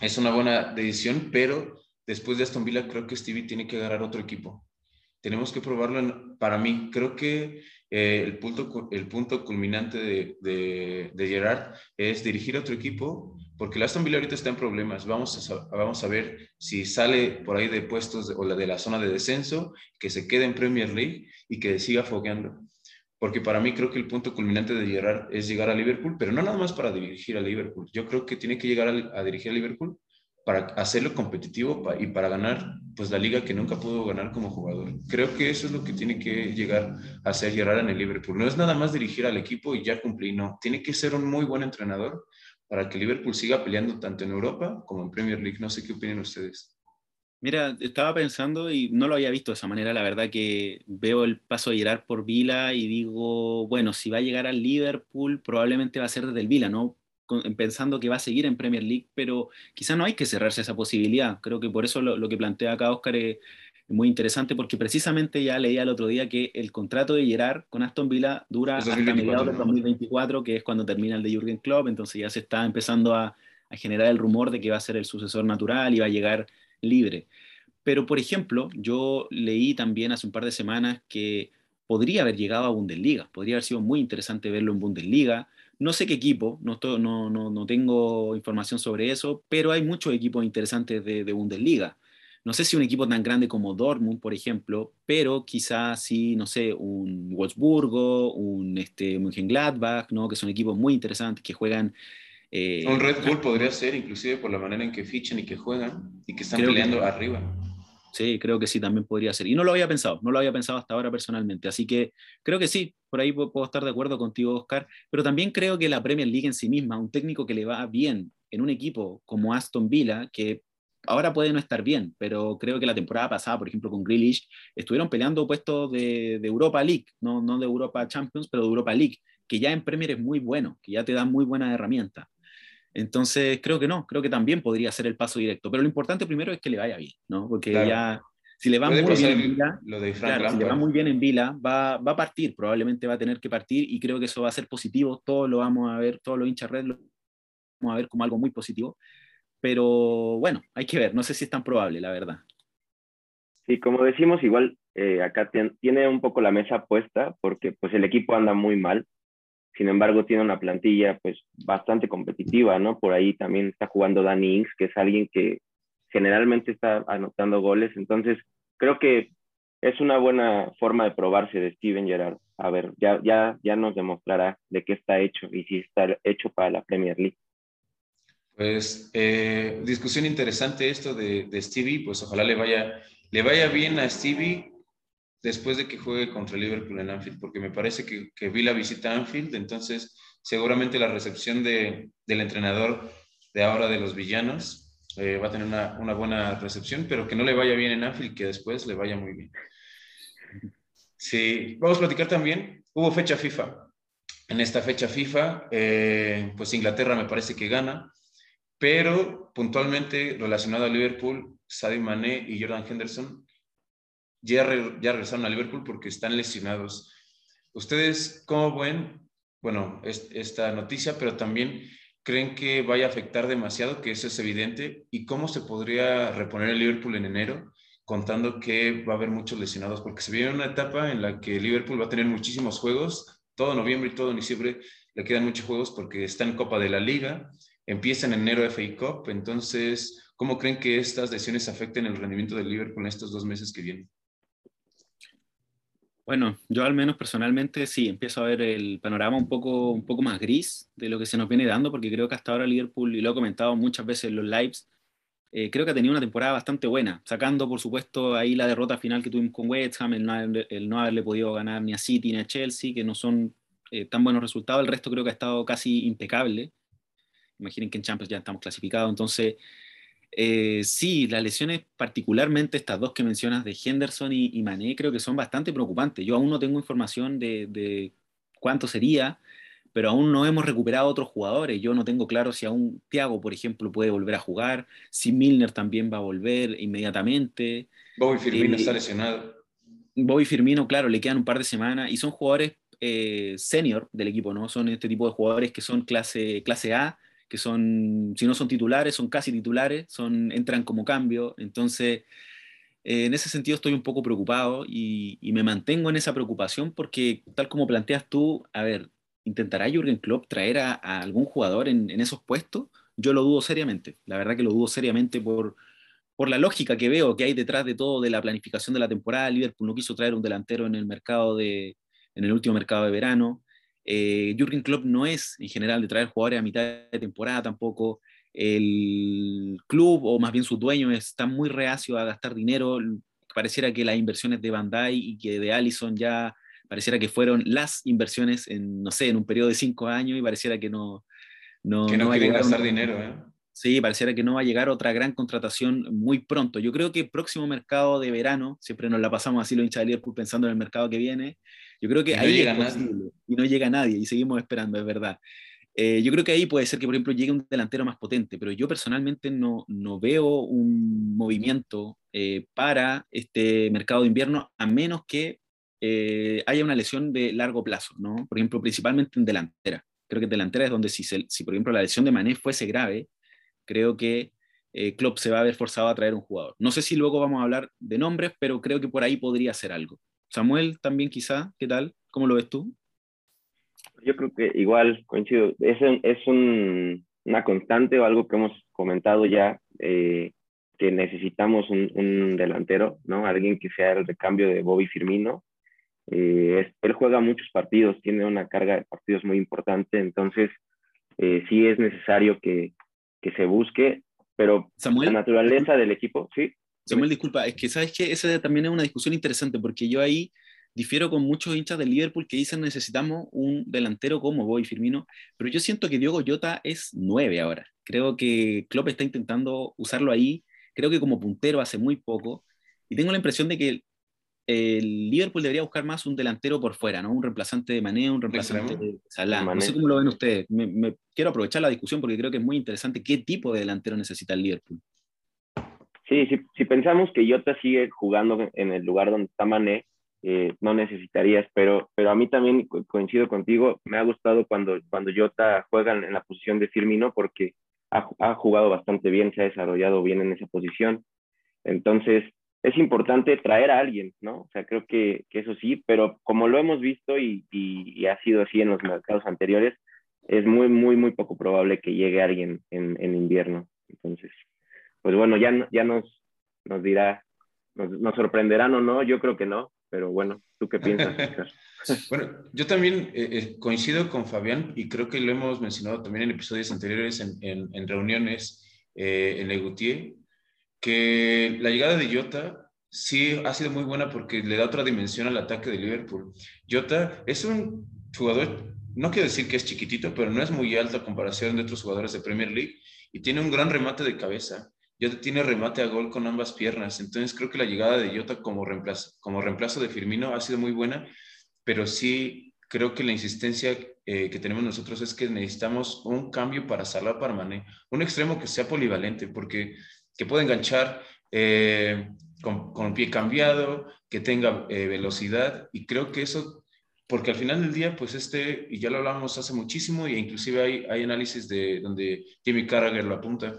es una buena decisión, pero después de Aston Villa creo que Stevie tiene que agarrar otro equipo. Tenemos que probarlo para mí. Creo que eh, el, punto, culminante de, de, de, Gerard es dirigir otro equipo, porque el Aston Villa ahorita está en problemas. Vamos a, vamos a ver si sale por ahí de puestos o de la zona de descenso, que se quede en Premier League y que siga fogueando. Porque para mí creo que el punto culminante de Gerard es llegar a Liverpool, pero no nada más para dirigir a Liverpool. Yo creo que tiene que llegar a, a dirigir a Liverpool para hacerlo competitivo y para ganar pues la liga que nunca pudo ganar como jugador. Creo que eso es lo que tiene que llegar a hacer Gerard en el Liverpool. No es nada más dirigir al equipo y ya cumplí, no. Tiene que ser un muy buen entrenador para que Liverpool siga peleando tanto en Europa como en Premier League. No sé qué opinan ustedes. Mira, estaba pensando y no lo había visto de esa manera. La verdad que veo el paso de Gerard por Vila y digo, bueno, si va a llegar al Liverpool, probablemente va a ser desde el Vila, ¿no? pensando que va a seguir en Premier League, pero quizá no hay que cerrarse esa posibilidad. Creo que por eso lo, que plantea acá Oscar es, muy interesante, porque precisamente ya leía el otro día que el contrato de Gerard con Aston Villa dura hasta mediados del 2024, que es cuando termina el de Jürgen Klopp, entonces ya se está empezando a, a generar el rumor de que va a ser el sucesor natural y va a llegar libre. Pero, por ejemplo, yo leí también hace un par de semanas que podría haber llegado a Bundesliga, podría haber sido muy interesante verlo en Bundesliga, no sé qué equipo, no, no, no, no, tengo información sobre eso, pero hay muchos equipos interesantes de, de, Bundesliga. No sé si un equipo tan grande como Dortmund, por ejemplo, pero quizás sí, no sé, un Wolfsburgo, un este, Mönchengladbach, ¿no? que son equipos muy interesantes que juegan. Eh, un Red Bull podría ser, inclusive por la manera en que fichan y que juegan y que están peleando arriba. Sí, creo que sí, también podría ser. Y no lo había pensado, no lo había pensado hasta ahora personalmente. Así que creo que sí, por ahí puedo estar de acuerdo contigo, Oscar. Pero también creo que la Premier League en sí misma, un técnico que le va bien en un equipo como Aston Villa, que ahora puede no estar bien, pero creo que la temporada pasada, por ejemplo, con Grealish, estuvieron peleando puestos de, de Europa League, no, no de Europa Champions, pero de Europa League, que ya en Premier es muy bueno, que ya te da muy buenas herramientas. Entonces, creo que no, creo que también podría ser el paso directo. Pero lo importante primero es que le vaya bien, ¿no? Porque ya, si le va muy bien en Vila, si le va muy bien en Vila, va, va, a partir, probablemente va a tener que partir y creo que eso va a ser positivo. Todos lo vamos a ver, todos los hinchas red lo vamos a ver como algo muy positivo. Pero bueno, hay que ver, no sé si es tan probable, la verdad. Sí, como decimos, igual eh, acá tiene un poco la mesa puesta porque pues el equipo anda muy mal sin embargo, tiene una plantilla pues bastante competitiva, ¿no? Por ahí también está jugando Danny Ings, que es alguien que generalmente está anotando goles. Entonces, creo que es una buena forma de probarse de Steven Gerrard. A ver, ya, ya, ya nos demostrará de qué está hecho y si está hecho para la Premier League. Pues eh, discusión interesante esto de, de, Stevie, pues ojalá le vaya, le vaya bien a Stevie después de que juegue contra Liverpool en Anfield, porque me parece que, que vi la visita a Anfield, entonces seguramente la recepción de, del entrenador de ahora de los villanos eh, va a tener una, buena recepción, pero que no le vaya bien en Anfield, que después le vaya muy bien. Sí, vamos a platicar también, hubo fecha FIFA. En esta fecha FIFA, eh, pues Inglaterra me parece que gana, pero puntualmente relacionado a Liverpool, Sadio Mané y Jordan Henderson ya, regresaron a Liverpool porque están lesionados. ¿Ustedes cómo ven, bueno, esta noticia, pero también creen que vaya a afectar demasiado, que eso es evidente, y cómo se podría reponer el Liverpool en enero, contando que va a haber muchos lesionados, porque se viene una etapa en la que Liverpool va a tener muchísimos juegos, todo noviembre y todo diciembre le quedan muchos juegos porque está en Copa de la Liga, empieza en enero FA Cup, entonces, ¿cómo creen que estas lesiones afecten el rendimiento del Liverpool en estos dos meses que vienen? Bueno, yo al menos personalmente sí, empiezo a ver el panorama un poco, un poco más gris de lo que se nos viene dando, porque creo que hasta ahora Liverpool, y lo he comentado muchas veces en los lives, eh, creo que ha tenido una temporada bastante buena, sacando por supuesto ahí la derrota final que tuvimos con West Ham, el no, haberle podido ganar ni a City ni a Chelsea, que no son eh, tan buenos resultados, el resto creo que ha estado casi impecable. Imaginen que en Champions ya estamos clasificados, entonces eh, sí, las lesiones, particularmente estas dos que mencionas de Henderson y, Mané, creo que son bastante preocupantes. Yo aún no tengo información de, cuánto sería, pero aún no hemos recuperado otros jugadores. Yo no tengo claro si aún Thiago, por ejemplo, puede volver a jugar, si Milner también va a volver inmediatamente. Bobby Firmino eh, está lesionado. Bobby Firmino, claro, le quedan un par de semanas y son jugadores eh, senior del equipo, ¿no? Son este tipo de jugadores que son clase, clase A, que son, si no son titulares, son casi titulares, son, entran como cambio. Entonces, eh, en ese sentido estoy un poco preocupado y, me mantengo en esa preocupación porque, tal como planteas tú, a ver, ¿intentará Jürgen Klopp traer a, algún jugador en, en, esos puestos? Yo lo dudo seriamente, la verdad que lo dudo seriamente por, por la lógica que veo que hay detrás de todo de la planificación de la temporada. Liverpool no quiso traer un delantero en el mercado de, en el último mercado de verano. Eh, Jürgen Klopp no es en general de traer jugadores a mitad de temporada tampoco. El club, o más bien sus dueños, están muy reacios a gastar dinero. Pareciera que las inversiones de Bandai y que de Allison ya pareciera que fueron las inversiones en, no sé, en un periodo de cinco años y pareciera que no... No, que no, quieren gastar dinero, ¿eh? Sí, pareciera que no va a llegar otra gran contratación muy pronto. Yo creo que el próximo mercado de verano, siempre nos la pasamos así los hinchas de Liverpool pensando en el mercado que viene, yo creo que ahí llega es posible, y no llega nadie y seguimos esperando, es verdad. Eh, yo creo que ahí puede ser que, por ejemplo, llegue un delantero más potente, pero yo personalmente no, no veo un movimiento eh, para este mercado de invierno a menos que eh, haya una lesión de largo plazo, ¿no? Por ejemplo, principalmente en delantera. Creo que en delantera es donde si, si por ejemplo, la lesión de Mané fuese grave, creo que Klopp se va a ver forzado a traer un jugador. No sé si luego vamos a hablar de nombres, pero creo que por ahí podría ser algo. Samuel también quizá, ¿qué tal? ¿Cómo lo ves tú? Yo creo que igual, coincido, es, es una constante o algo que hemos comentado ya, eh, que necesitamos un, delantero, ¿no? Alguien que sea el recambio de Bobby Firmino. Eh, él juega muchos partidos, tiene una carga de partidos muy importante, entonces eh, sí es necesario que, que se busque, pero la naturaleza del equipo, sí. Samuel, disculpa, es que sabes que esa también es una discusión interesante porque yo ahí difiero con muchos hinchas del Liverpool que dicen necesitamos un delantero como Boy Firmino, pero yo siento que Diogo Jota es nueve ahora. Creo que Klopp está intentando usarlo ahí, creo que como puntero hace muy poco, y tengo la impresión de que el, Liverpool debería buscar más un delantero por fuera, ¿no? Un reemplazante de Mané, un reemplazante de Salah. No sé cómo lo ven ustedes. me, quiero aprovechar la discusión porque creo que es muy interesante qué tipo de delantero necesita el Liverpool. Sí, si, pensamos que Jota sigue jugando en el lugar donde está Mané, eh, no necesitarías, pero, pero a mí también coincido contigo, me ha gustado cuando, cuando Jota juega en la posición de Firmino porque ha, jugado bastante bien, se ha desarrollado bien en esa posición. Entonces, es importante traer a alguien, ¿no? O sea, creo que, eso sí, pero como lo hemos visto y, y, ha sido así en los mercados anteriores, es muy, muy, muy poco probable que llegue alguien en, en invierno. Entonces, pues bueno, ya, ya nos, nos dirá, nos, sorprenderán o no, yo creo que no, pero bueno, ¿tú qué piensas, bueno, yo también eh, eh, coincido con Fabián y creo que lo hemos mencionado también en episodios anteriores, en, en, reuniones eh, en Legutier, que la llegada de Jota sí ha sido muy buena porque le da otra dimensión al ataque de Liverpool. Jota es un jugador, no quiero decir que es chiquitito, pero no es muy alto a comparación de otros jugadores de Premier League y tiene un gran remate de cabeza. Jota tiene remate a gol con ambas piernas. Entonces creo que la llegada de Jota como reemplazo, como reemplazo de Firmino ha sido muy buena, pero sí creo que la insistencia eh, que tenemos nosotros es que necesitamos un cambio para Salah, para Mané, un extremo que sea polivalente, porque que pueda enganchar eh, con, con, pie cambiado, que tenga eh, velocidad, y creo que eso, porque al final del día, pues este, y ya lo hablamos hace muchísimo, y inclusive hay, hay análisis de donde Timmy Carragher lo apunta,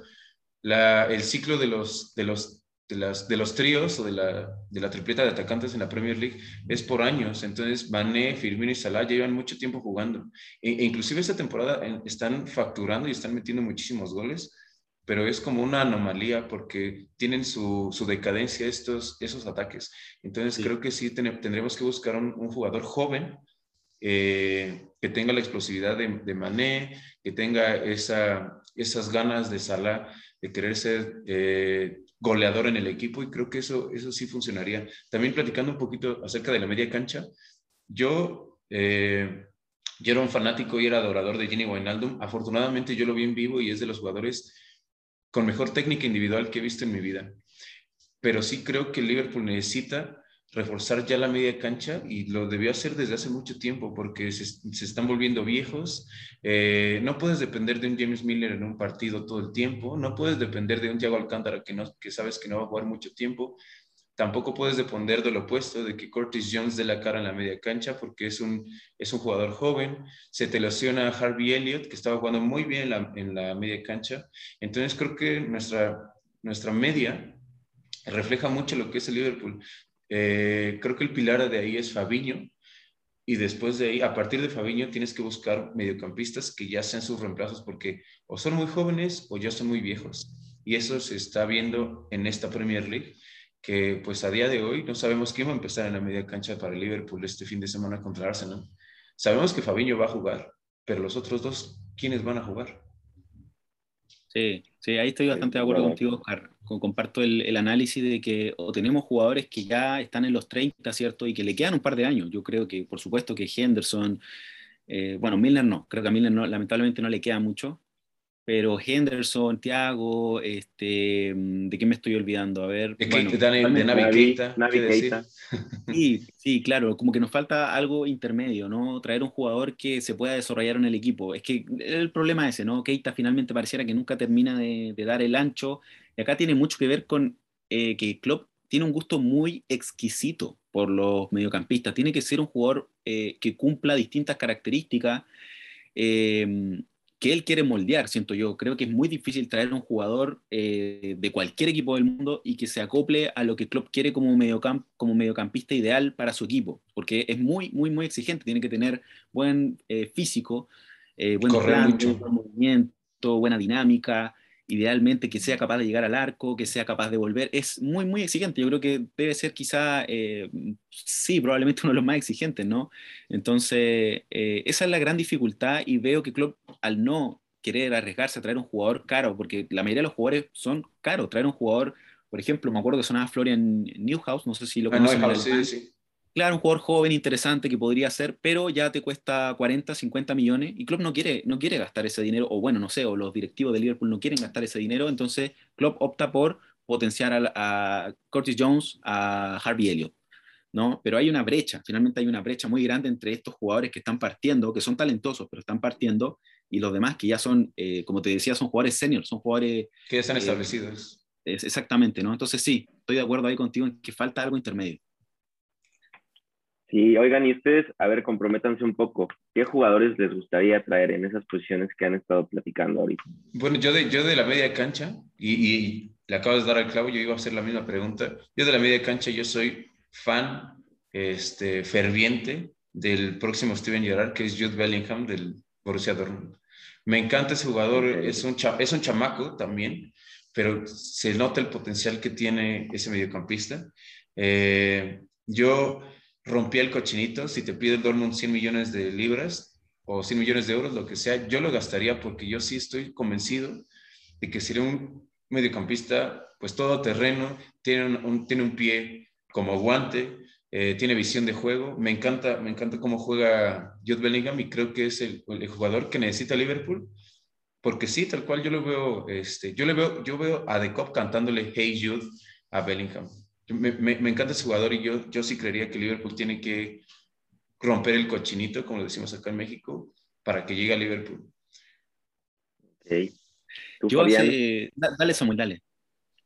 el ciclo de los, de los, de las, de los tríos o de la, de la tripleta de atacantes en la Premier League es por años. Entonces, Mané, Firmino y Salah llevan mucho tiempo jugando. E, e inclusive esta temporada están facturando y están metiendo muchísimos goles, pero es como una anomalía porque tienen su, su decadencia estos, esos ataques. Entonces, creo que sí tendremos que buscar un, un jugador joven eh, que tenga la explosividad de, de Mané, que tenga esa, esas ganas de Salah de querer ser eh, goleador en el equipo y creo que eso, eso sí funcionaría. También platicando un poquito acerca de la media cancha, yo, eh, yo era un fanático y era adorador de Gini Wijnaldum. Afortunadamente yo lo vi en vivo y es de los jugadores con mejor técnica individual que he visto en mi vida. Pero sí creo que Liverpool necesita reforzar ya la media cancha y lo debió hacer desde hace mucho tiempo porque se, se están volviendo viejos. Eh, no puedes depender de un James Miller en un partido todo el tiempo, no puedes depender de un Thiago Alcántara que, no, que sabes que no va a jugar mucho tiempo. Tampoco puedes depender del opuesto, de que Curtis Jones dé la cara en la media cancha, porque es un, es un jugador joven. Se te lesiona Harvey Elliott, que estaba jugando muy bien en la, en la media cancha. Entonces creo que nuestra, nuestra media refleja mucho lo que es el Liverpool. Eh, creo que el pilar de ahí es Fabiño. Y después de ahí, a partir de Fabiño, tienes que buscar mediocampistas que ya sean sus reemplazos, porque o son muy jóvenes o ya son muy viejos. Y eso se está viendo en esta Premier League, que pues a día de hoy no sabemos quién va a empezar en la media cancha para Liverpool este fin de semana contra Arsenal. Sabemos que Fabiño va a jugar, pero los otros dos, ¿quiénes van a jugar? Sí, sí, ahí estoy bastante de acuerdo contigo, Oscar. Comparto el, análisis de que o tenemos jugadores que ya están en los 30, ¿cierto? Y que le quedan un par de años. Yo creo que, por supuesto, que Henderson, eh, bueno, Milner no, creo que a Milner no, lamentablemente no le queda mucho, pero Henderson, Thiago, este, mm, ¿de qué me estoy olvidando? A ver. De, bueno, de, de Navi Sí, sí, claro, como que nos falta algo intermedio, ¿no? Traer un jugador que se pueda desarrollar en el equipo. Es que el problema es ese, ¿no? Keita finalmente pareciera que nunca termina de, dar el ancho. Y acá tiene mucho que ver con eh, que Klopp tiene un gusto muy exquisito por los mediocampistas. Tiene que ser un jugador eh, que cumpla distintas características. Eh, que él quiere moldear, siento yo. Creo que es muy difícil traer un jugador eh, de cualquier equipo del mundo y que se acople a lo que Klopp quiere como, mediocamp como mediocampista ideal para su equipo, porque es muy, muy, muy exigente. Tiene que tener buen eh, físico, eh, buen, plan, buen movimiento, buena dinámica, idealmente que sea capaz de llegar al arco, que sea capaz de volver. Es muy, muy exigente. Yo creo que debe ser quizá, eh, sí, probablemente uno de los más exigentes, ¿no? Entonces, eh, esa es la gran dificultad y veo que Klopp, al no querer arriesgarse a traer un jugador caro, porque la mayoría de los jugadores son caros, traer un jugador, por ejemplo, me acuerdo que sonaba Florian Newhouse, no sé si lo ah, conocen. sí, sí. Claro, un jugador joven, interesante que podría ser, pero ya te cuesta 40, 50 millones y Klopp no quiere, no quiere gastar ese dinero, o bueno, no sé, o los directivos de Liverpool no quieren gastar ese dinero, entonces Klopp opta por potenciar a, Curtis Jones, a Harvey Elliott, ¿no? Pero hay una brecha, finalmente hay una brecha muy grande entre estos jugadores que están partiendo, que son talentosos, pero están partiendo, y los demás que ya son, eh, como te decía, son jugadores seniors, son jugadores... Que ya están eh, establecidos. exactamente, ¿no? Entonces sí, estoy de acuerdo ahí contigo en que falta algo intermedio. Sí, oigan, y ustedes, a ver, comprométanse un poco. ¿Qué jugadores les gustaría traer en esas posiciones que han estado platicando ahorita? Bueno, yo de, yo de la media cancha, y, le acabas de dar al clavo, yo iba a hacer la misma pregunta. Yo de la media cancha, yo soy fan este, ferviente del próximo Steven Gerrard, que es Jude Bellingham del Borussia Dortmund. Me encanta ese jugador, es, un es un chamaco también, pero se nota el potencial que tiene ese mediocampista. Eh, yo rompía el cochinito, si te pide el Dortmund 100 millones de libras o 100 millones de euros, lo que sea, yo lo gastaría porque yo sí estoy convencido de que sería un mediocampista, pues todo terreno, tiene un, tiene un pie como guante, eh, tiene visión de juego. Me encanta, me encanta cómo juega Jude Bellingham y creo que es el, el, jugador que necesita Liverpool. Porque sí, tal cual yo lo veo, este, yo le veo, yo veo a The Cop cantándole Hey Jude a Bellingham. Me, me, encanta ese jugador y yo, yo sí creería que Liverpool tiene que romper el cochinito, como decimos acá en México, para que llegue a Liverpool. Okay. Yo dale Samuel, dale.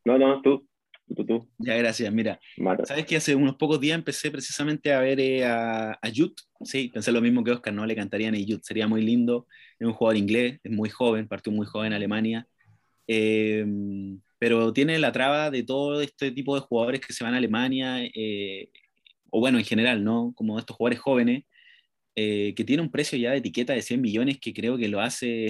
No, no, tú. Tú, tú. Ya, gracias. Mira, sabes que hace unos pocos días empecé precisamente a ver eh, a, a Sí, pensé lo mismo que Oscar, no le cantarían a Jut. Sería muy lindo. Es un jugador inglés, es muy joven, partió muy joven en Alemania. Eh, pero tiene la traba de todo este tipo de jugadores que se van a Alemania, eh, o bueno, en general, ¿no? Como estos jugadores jóvenes, eh, que tiene un precio ya de etiqueta de 100 millones que creo que lo hace,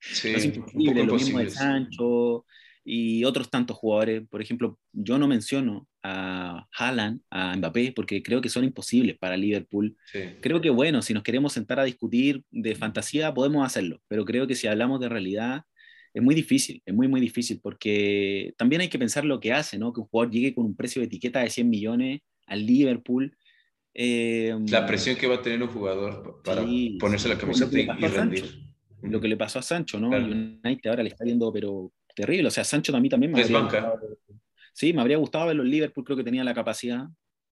sí, imposible, lo mismo de Sancho y otros tantos jugadores. Por ejemplo, yo no menciono a Haaland, a Mbappé, porque creo que son imposibles para Liverpool. Creo que, bueno, si nos queremos sentar a discutir de fantasía, podemos hacerlo, pero creo que si hablamos de realidad, es muy difícil, es muy, muy difícil, porque también hay que pensar lo que hace, ¿no? Que un jugador llegue con un precio de etiqueta de 100 millones al Liverpool. Eh, la presión que va a tener un jugador para ponerse la camiseta y, rendir. Lo que le pasó a Sancho, ¿no? United ahora le está viendo, pero terrible. O sea, Sancho a mí también me es banca. sí, me habría gustado verlo en Liverpool, creo que tenía la capacidad,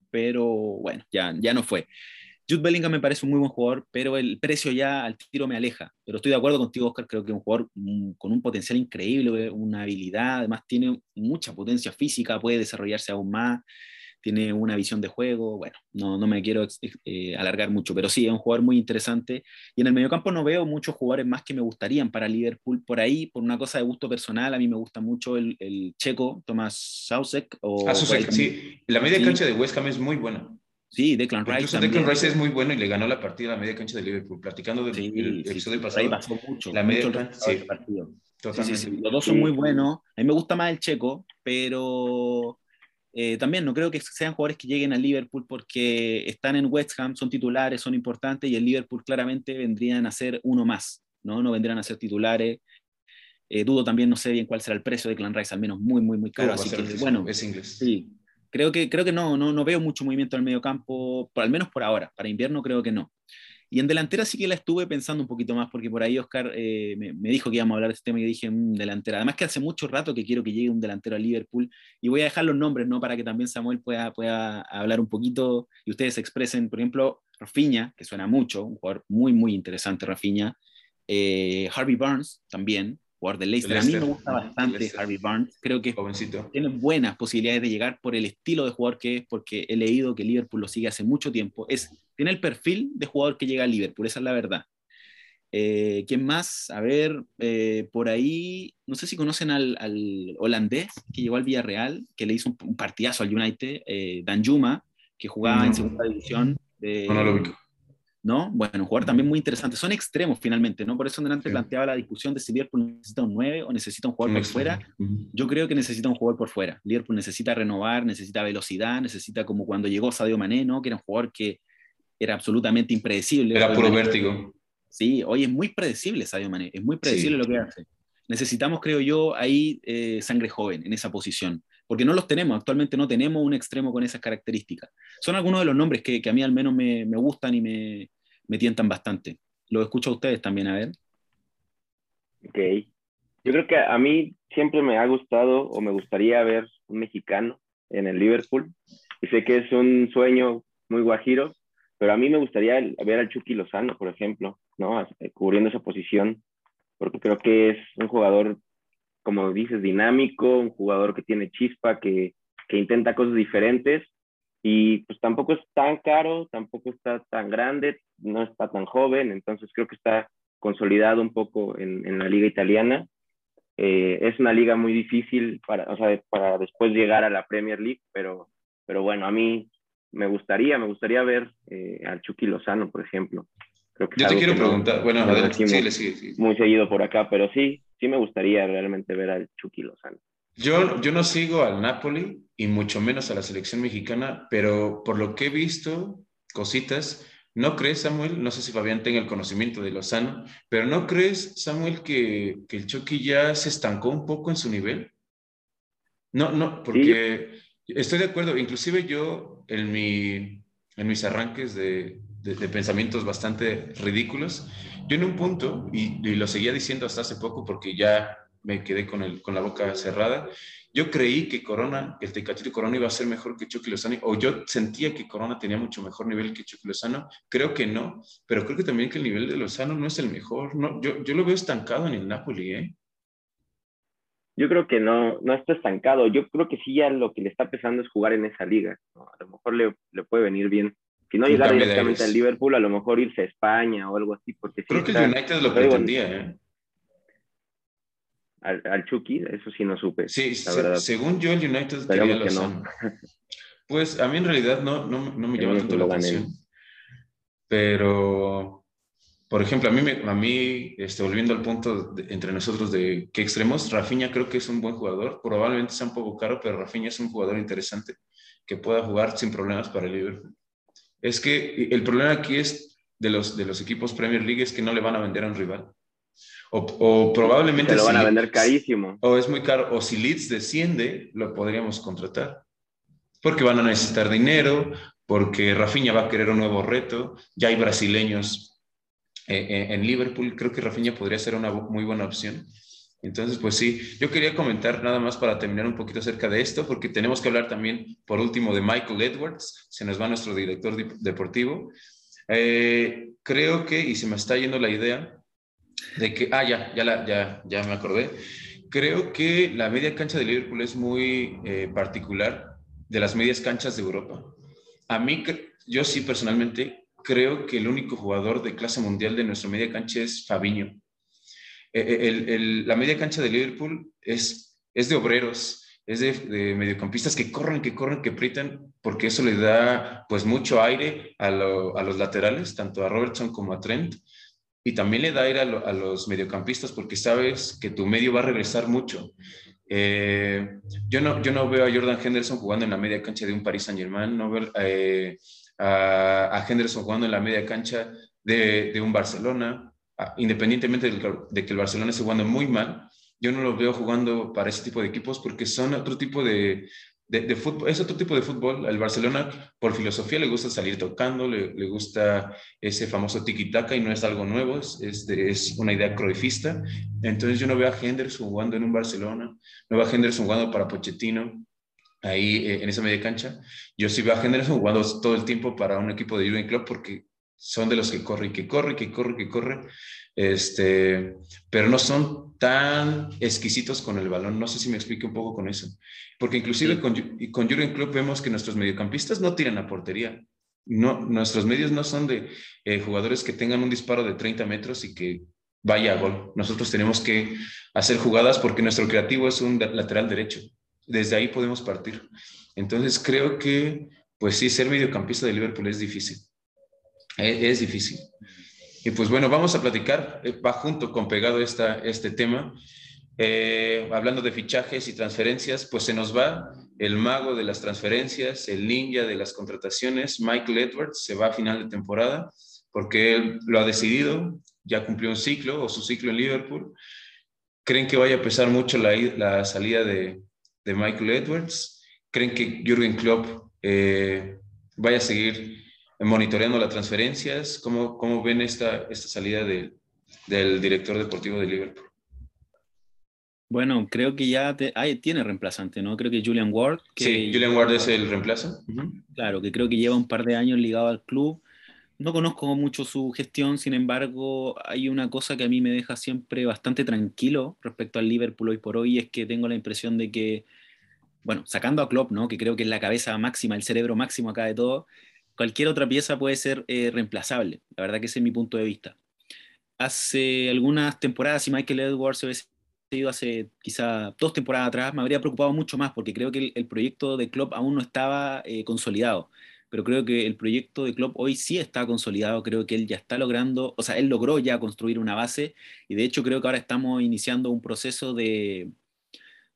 pero bueno, ya, ya no fue. Jude Bellingham me parece un muy buen jugador, pero el precio ya al tiro me aleja. Pero estoy de acuerdo contigo, Oscar, creo que es un jugador mm, con un potencial increíble, una habilidad, además tiene mucha potencia física, puede desarrollarse aún más tiene una visión de juego, bueno, no, no me quiero eh, alargar mucho, pero sí, es un jugador muy interesante. Y en el mediocampo no veo muchos jugadores más que me gustarían para Liverpool. Por ahí, por una cosa de gusto personal, a mí me gusta mucho el, el checo, Tomás Sausek. O ah, sí. La media cancha de West Ham es muy buena. Sí, Declan Rice. Incluso Declan Rice es muy bueno y le ganó la partida a la media cancha de Liverpool. Platicando del el episodio pasado. Ahí pasó mucho. La media cancha. Sí. Partido. Los dos son muy buenos. A mí me gusta más el checo, pero eh, también no creo que sean jugadores que lleguen al Liverpool porque están en West Ham, son titulares, son importantes y el Liverpool claramente vendrían a ser uno más, ¿no? No vendrían a ser titulares. Eh, dudo también, no sé bien cuál será el precio de Clan Rice, al menos muy, muy, muy caro. así que, bueno, es inglés. Sí, creo que, creo que no, no, no veo mucho movimiento en el medio campo, por, al menos por ahora. Para invierno creo que no. Y en delantera sí que la estuve pensando un poquito más, porque por ahí Oscar eh, me, dijo que íbamos a hablar de este tema y dije, un mm, delantera. Además que hace mucho rato que quiero que llegue un delantero a Liverpool y voy a dejar los nombres, ¿no? Para que también Samuel pueda, pueda hablar un poquito y ustedes se expresen. Por ejemplo, Rafinha, que suena mucho, un jugador muy, muy interesante, Rafinha. Eh, Harvey Barnes también, jugador de Leicester. A mí me gusta bastante Harvey Barnes. Creo que tiene buenas posibilidades de llegar por el estilo de jugador que es, porque he leído que Liverpool lo sigue hace mucho tiempo. Es, tiene el perfil de jugador que llega a Liverpool, esa es la verdad. Eh, ¿Quién más? A ver, eh, por ahí, no sé si conocen al, holandés que llegó al Villarreal, que le hizo un, partidazo al United, eh, Dan Juma, que jugaba en segunda división. De, no, lo ¿no? Bueno, un jugador también muy interesante. Son extremos finalmente, ¿no? Por eso delante planteaba la discusión de si Liverpool necesita un 9 o necesita un jugador por fuera. Yo creo que necesita un jugador por fuera. Liverpool necesita renovar, necesita velocidad, necesita como cuando llegó Sadio Mané, ¿no? Que era un jugador que era absolutamente impredecible. Era puro vértigo. Sí, hoy es muy predecible Sadio Mané, es muy predecible lo que hace. Necesitamos, creo yo, ahí eh, sangre joven en esa posición porque no los tenemos, actualmente no tenemos un extremo con esas características. Son algunos de los nombres que, que a mí al menos me, me gustan y me, me tientan bastante. Lo escucho a ustedes también, a ver. Ok. Yo creo que a mí siempre me ha gustado o me gustaría ver un mexicano en el Liverpool. Y sé que es un sueño muy guajiro, pero a mí me gustaría ver al Chucky Lozano, por ejemplo, ¿no? Cubriendo esa posición, porque creo que es un jugador, como dices, dinámico, un jugador que tiene chispa, que, que intenta cosas diferentes y pues tampoco es tan caro, tampoco está tan grande, no está tan joven, entonces creo que está consolidado un poco en, en la liga italiana. Eh, es una liga muy difícil para, o sea, para después llegar a la Premier League, pero, pero bueno, a mí me gustaría, me gustaría ver eh, al Chucky Lozano, por ejemplo. Creo que Yo te quiero preguntar, bueno, adelante, muy, sí, muy seguido por acá, pero sí, sí me gustaría realmente ver al Chucky Lozano. Yo, yo no sigo al Napoli y mucho menos a la selección mexicana, pero por lo que he visto, cositas, ¿no crees, Samuel? No sé si Fabián tenga el conocimiento de Lozano, pero ¿no crees, Samuel, que, que el Chucky ya se estancó un poco en su nivel? No, no, porque estoy de acuerdo, inclusive yo en, mi, en mis arranques de, de, pensamientos bastante ridículos, yo en un punto, y, y lo seguía diciendo hasta hace poco porque ya me quedé con, el, con la boca cerrada. Yo creí que Corona, el Tecatito Corona iba a ser mejor que Chucky Lozano, o yo sentía que Corona tenía mucho mejor nivel que Chucky Lozano. Creo que no, pero creo que también que el nivel de Lozano no es el mejor. No, yo, yo lo veo estancado en el Napoli, ¿eh? Yo creo que no, no está estancado. Yo creo que sí ya lo que le está pesando es jugar en esa liga. A lo mejor le, le, puede venir bien. Si no llegar directamente al Liverpool, a lo mejor irse a España o algo así. Porque creo que el United lo pretendía, ¿eh? Al, Chucky, eso sí no supe. Sí, según yo, el United quería Lozano. Pues a mí en realidad no, no, no me llama tanto la atención. Pero, por ejemplo, a mí, a mí este, volviendo al punto entre nosotros de qué extremos, Rafinha creo que es un buen jugador. Probablemente sea un poco caro, pero Rafinha es un jugador interesante que pueda jugar sin problemas para el Liverpool. Es que el problema aquí es de los, de los equipos Premier League es que no le van a vender a un rival. O, probablemente... Se lo van a vender carísimo. O es muy caro. O si Leeds desciende, lo podríamos contratar. Porque van a necesitar dinero, porque Rafinha va a querer un nuevo reto. Ya hay brasileños eh, eh, en Liverpool. Creo que Rafinha podría ser una muy buena opción. Entonces, pues sí, yo quería comentar nada más para terminar un poquito acerca de esto, porque tenemos que hablar también, por último, de Michael Edwards, se nos va nuestro director deportivo. Eh, creo que, y se me está yendo la idea, de que, ah, ya, ya, la, ya, ya me acordé, creo que la media cancha de Liverpool es muy eh, particular de las medias canchas de Europa. A mí, yo sí personalmente creo que el único jugador de clase mundial de nuestra media cancha es Fabiño. Eh, eh, la media cancha de Liverpool es, es de obreros, es de, mediocampistas que corren, que corren, que aprietan, porque eso le da pues mucho aire a, a, los laterales, tanto a Robertson como a Trent, y también le da aire a, los mediocampistas, porque sabes que tu medio va a regresar mucho. Eh, yo, no, yo no veo a Jordan Henderson jugando en la media cancha de un Paris Saint Germain, no veo a, Henderson jugando en la media cancha de, de un Barcelona, independientemente de que el Barcelona esté jugando muy mal, yo no lo veo jugando para ese tipo de equipos porque son otro tipo de, de, fútbol, es otro tipo de fútbol. El Barcelona, por filosofía, le gusta salir tocando, le, le gusta ese famoso tiki-taka y no es algo nuevo, es, es, una idea croifista. Entonces yo no veo a Henderson jugando en un Barcelona, no veo a Henderson jugando para Pochettino ahí eh, en esa media cancha. Yo sí veo a Henderson jugando todo el tiempo para un equipo de Jurgen Klopp porque son de los que corre y que corre, que corre, que corre, este, pero no son tan exquisitos con el balón. No sé si me explique un poco con eso. Porque inclusive con, con Jurgen Klopp vemos que nuestros mediocampistas no tiran a portería. No, nuestros medios no son de eh, jugadores que tengan un disparo de 30 metros y que vaya a gol. Nosotros tenemos que hacer jugadas porque nuestro creativo es un lateral derecho. Desde ahí podemos partir. Entonces creo que, pues sí, ser mediocampista de Liverpool es difícil. Es, difícil. Y pues bueno, vamos a platicar, eh, va junto con pegado esta, este tema. Eh, hablando de fichajes y transferencias, pues se nos va el mago de las transferencias, el ninja de las contrataciones, Michael Edwards, se va a final de temporada porque él lo ha decidido, ya cumplió un ciclo o su ciclo en Liverpool. ¿Creen que vaya a pesar mucho la, la salida de, de, Michael Edwards? ¿Creen que Jürgen Klopp eh, vaya a seguir monitoreando las transferencias? ¿Cómo, cómo ven esta, esta salida del director deportivo de Liverpool? Bueno, creo que ya tiene reemplazante, ¿no? Creo que Julian Ward. sí, Julian Ward es el reemplazo. Claro, que creo que lleva un par de años ligado al club. No conozco mucho su gestión, sin embargo, hay una cosa que a mí me deja siempre bastante tranquilo respecto al Liverpool hoy por hoy, es que tengo la impresión de que, bueno, sacando a Klopp, ¿no? Que creo que es la cabeza máxima, el cerebro máximo acá de todo, cualquier otra pieza puede ser eh, reemplazable. La verdad que ese es mi punto de vista. Hace algunas temporadas, si Michael Edwards se hubiese ido hace quizá dos temporadas atrás, me habría preocupado mucho más porque creo que el, proyecto de Klopp aún no estaba eh, consolidado. Pero creo que el proyecto de Klopp hoy sí está consolidado, creo que él ya está logrando, o sea, él logró ya construir una base y de hecho creo que ahora estamos iniciando un proceso de,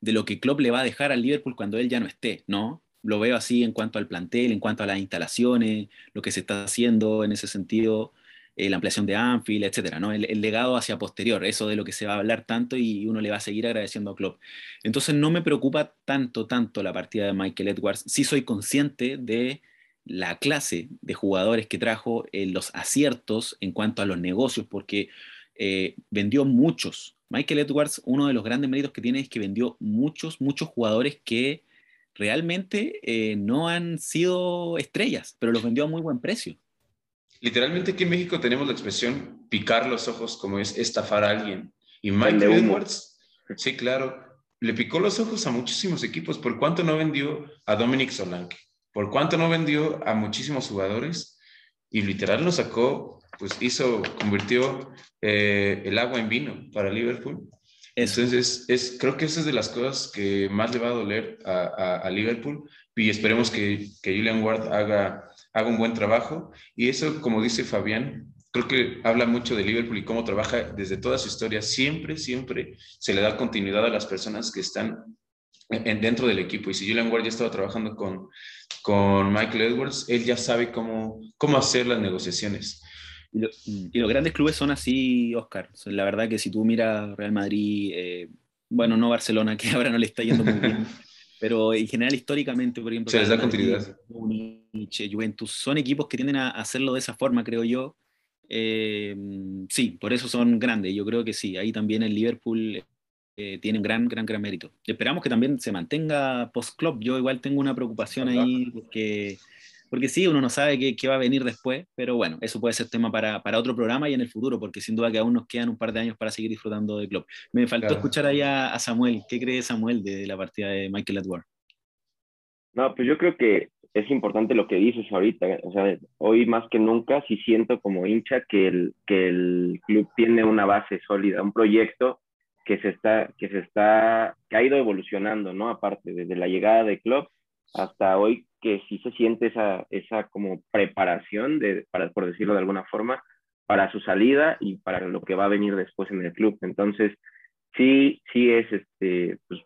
de lo que Klopp le va a dejar al Liverpool cuando él ya no esté, ¿no? Lo veo así en cuanto al plantel, en cuanto a las instalaciones, lo que se está haciendo en ese sentido, eh, la ampliación de Anfield, etcétera, ¿no? El, legado hacia posterior, eso de lo que se va a hablar tanto y uno le va a seguir agradeciendo a Klopp. Entonces no me preocupa tanto, tanto la partida de Michael Edwards. Sí soy consciente de la clase de jugadores que trajo, eh, los aciertos en cuanto a los negocios, porque eh, vendió muchos. Michael Edwards, uno de los grandes méritos que tiene es que vendió muchos, muchos jugadores que realmente eh, no han sido estrellas, pero los vendió a muy buen precio. Literalmente aquí en México tenemos la expresión picar los ojos como es estafar a alguien. Y Mike Edwards, sí, claro, le picó los ojos a muchísimos equipos. ¿Por cuánto no vendió a Dominic Solanke? ¿Por cuánto no vendió a muchísimos jugadores? Y literal lo sacó, pues hizo, convirtió eh, el agua en vino para Liverpool. Entonces, es, creo que esa es de las cosas que más le va a doler a, Liverpool y esperemos que, que, Julian Ward haga, haga un buen trabajo. Y eso, como dice Fabián, creo que habla mucho de Liverpool y cómo trabaja desde toda su historia. Siempre, siempre se le da continuidad a las personas que están en, dentro del equipo. Y si Julian Ward ya estaba trabajando con, con Michael Edwards, él ya sabe cómo, cómo hacer las negociaciones. Mm. Y, los grandes clubes son así, Oscar. La verdad que si tú miras Real Madrid, eh, bueno, no Barcelona, que ahora no le está yendo muy bien, pero en general históricamente, por ejemplo, se les da continuidad. Juventus, son equipos que tienden a hacerlo de esa forma, creo yo. Eh, sí, por eso son grandes. Yo creo que sí. Ahí también el Liverpool tienen gran, gran, gran mérito. esperamos que también se mantenga post-club. Yo igual tengo una preocupación ahí porque, porque sí, uno no sabe qué, qué, va a venir después, pero bueno, eso puede ser tema para, para, otro programa y en el futuro, porque sin duda que aún nos quedan un par de años para seguir disfrutando del club. Me faltó escuchar ahí a, Samuel. ¿Qué cree Samuel de, la partida de Michael Edward? No, pues yo creo que es importante lo que dices ahorita. O sea, hoy más que nunca sí siento como hincha que el, que el club tiene una base sólida, un proyecto que se está, que se está, que ha ido evolucionando, ¿no? Aparte, desde la llegada de club hasta hoy, que sí se siente esa, esa como preparación, de, para, por decirlo de alguna forma, para su salida y para lo que va a venir después en el club. Entonces, sí, sí es este, pues,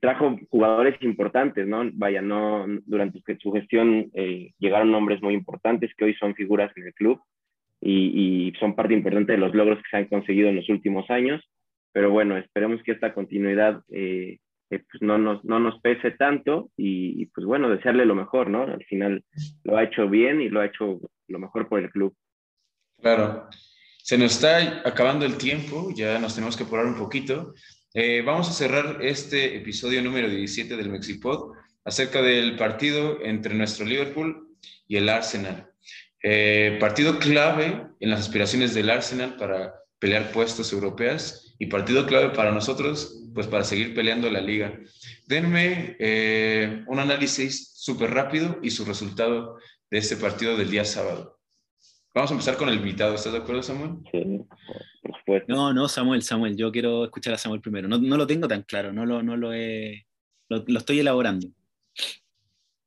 trajo jugadores importantes, ¿no? Vaya, no, durante su gestión eh, llegaron nombres muy importantes que hoy son figuras en el club y, son parte importante de los logros que se han conseguido en los últimos años. Pero bueno, esperemos que esta continuidad eh, eh, pues no, nos, no nos pese tanto y, pues bueno, desearle lo mejor, ¿no? Al final lo ha hecho bien y lo ha hecho lo mejor por el club. Claro. Se nos está acabando el tiempo, ya nos tenemos que apurar un poquito. Eh, vamos a cerrar este episodio número 17 del Mexipod acerca del partido entre nuestro Liverpool y el Arsenal. Eh, partido clave en las aspiraciones del Arsenal para pelear puestos europeas y partido clave para nosotros, pues para seguir peleando la liga. Denme eh, un análisis súper rápido y su resultado de este partido del día sábado. Vamos a empezar con el invitado, ¿estás de acuerdo, Samuel? Sí. No, no, Samuel, Samuel, yo quiero escuchar a Samuel primero. No, no lo tengo tan claro, no lo, no lo, he, lo, estoy elaborando.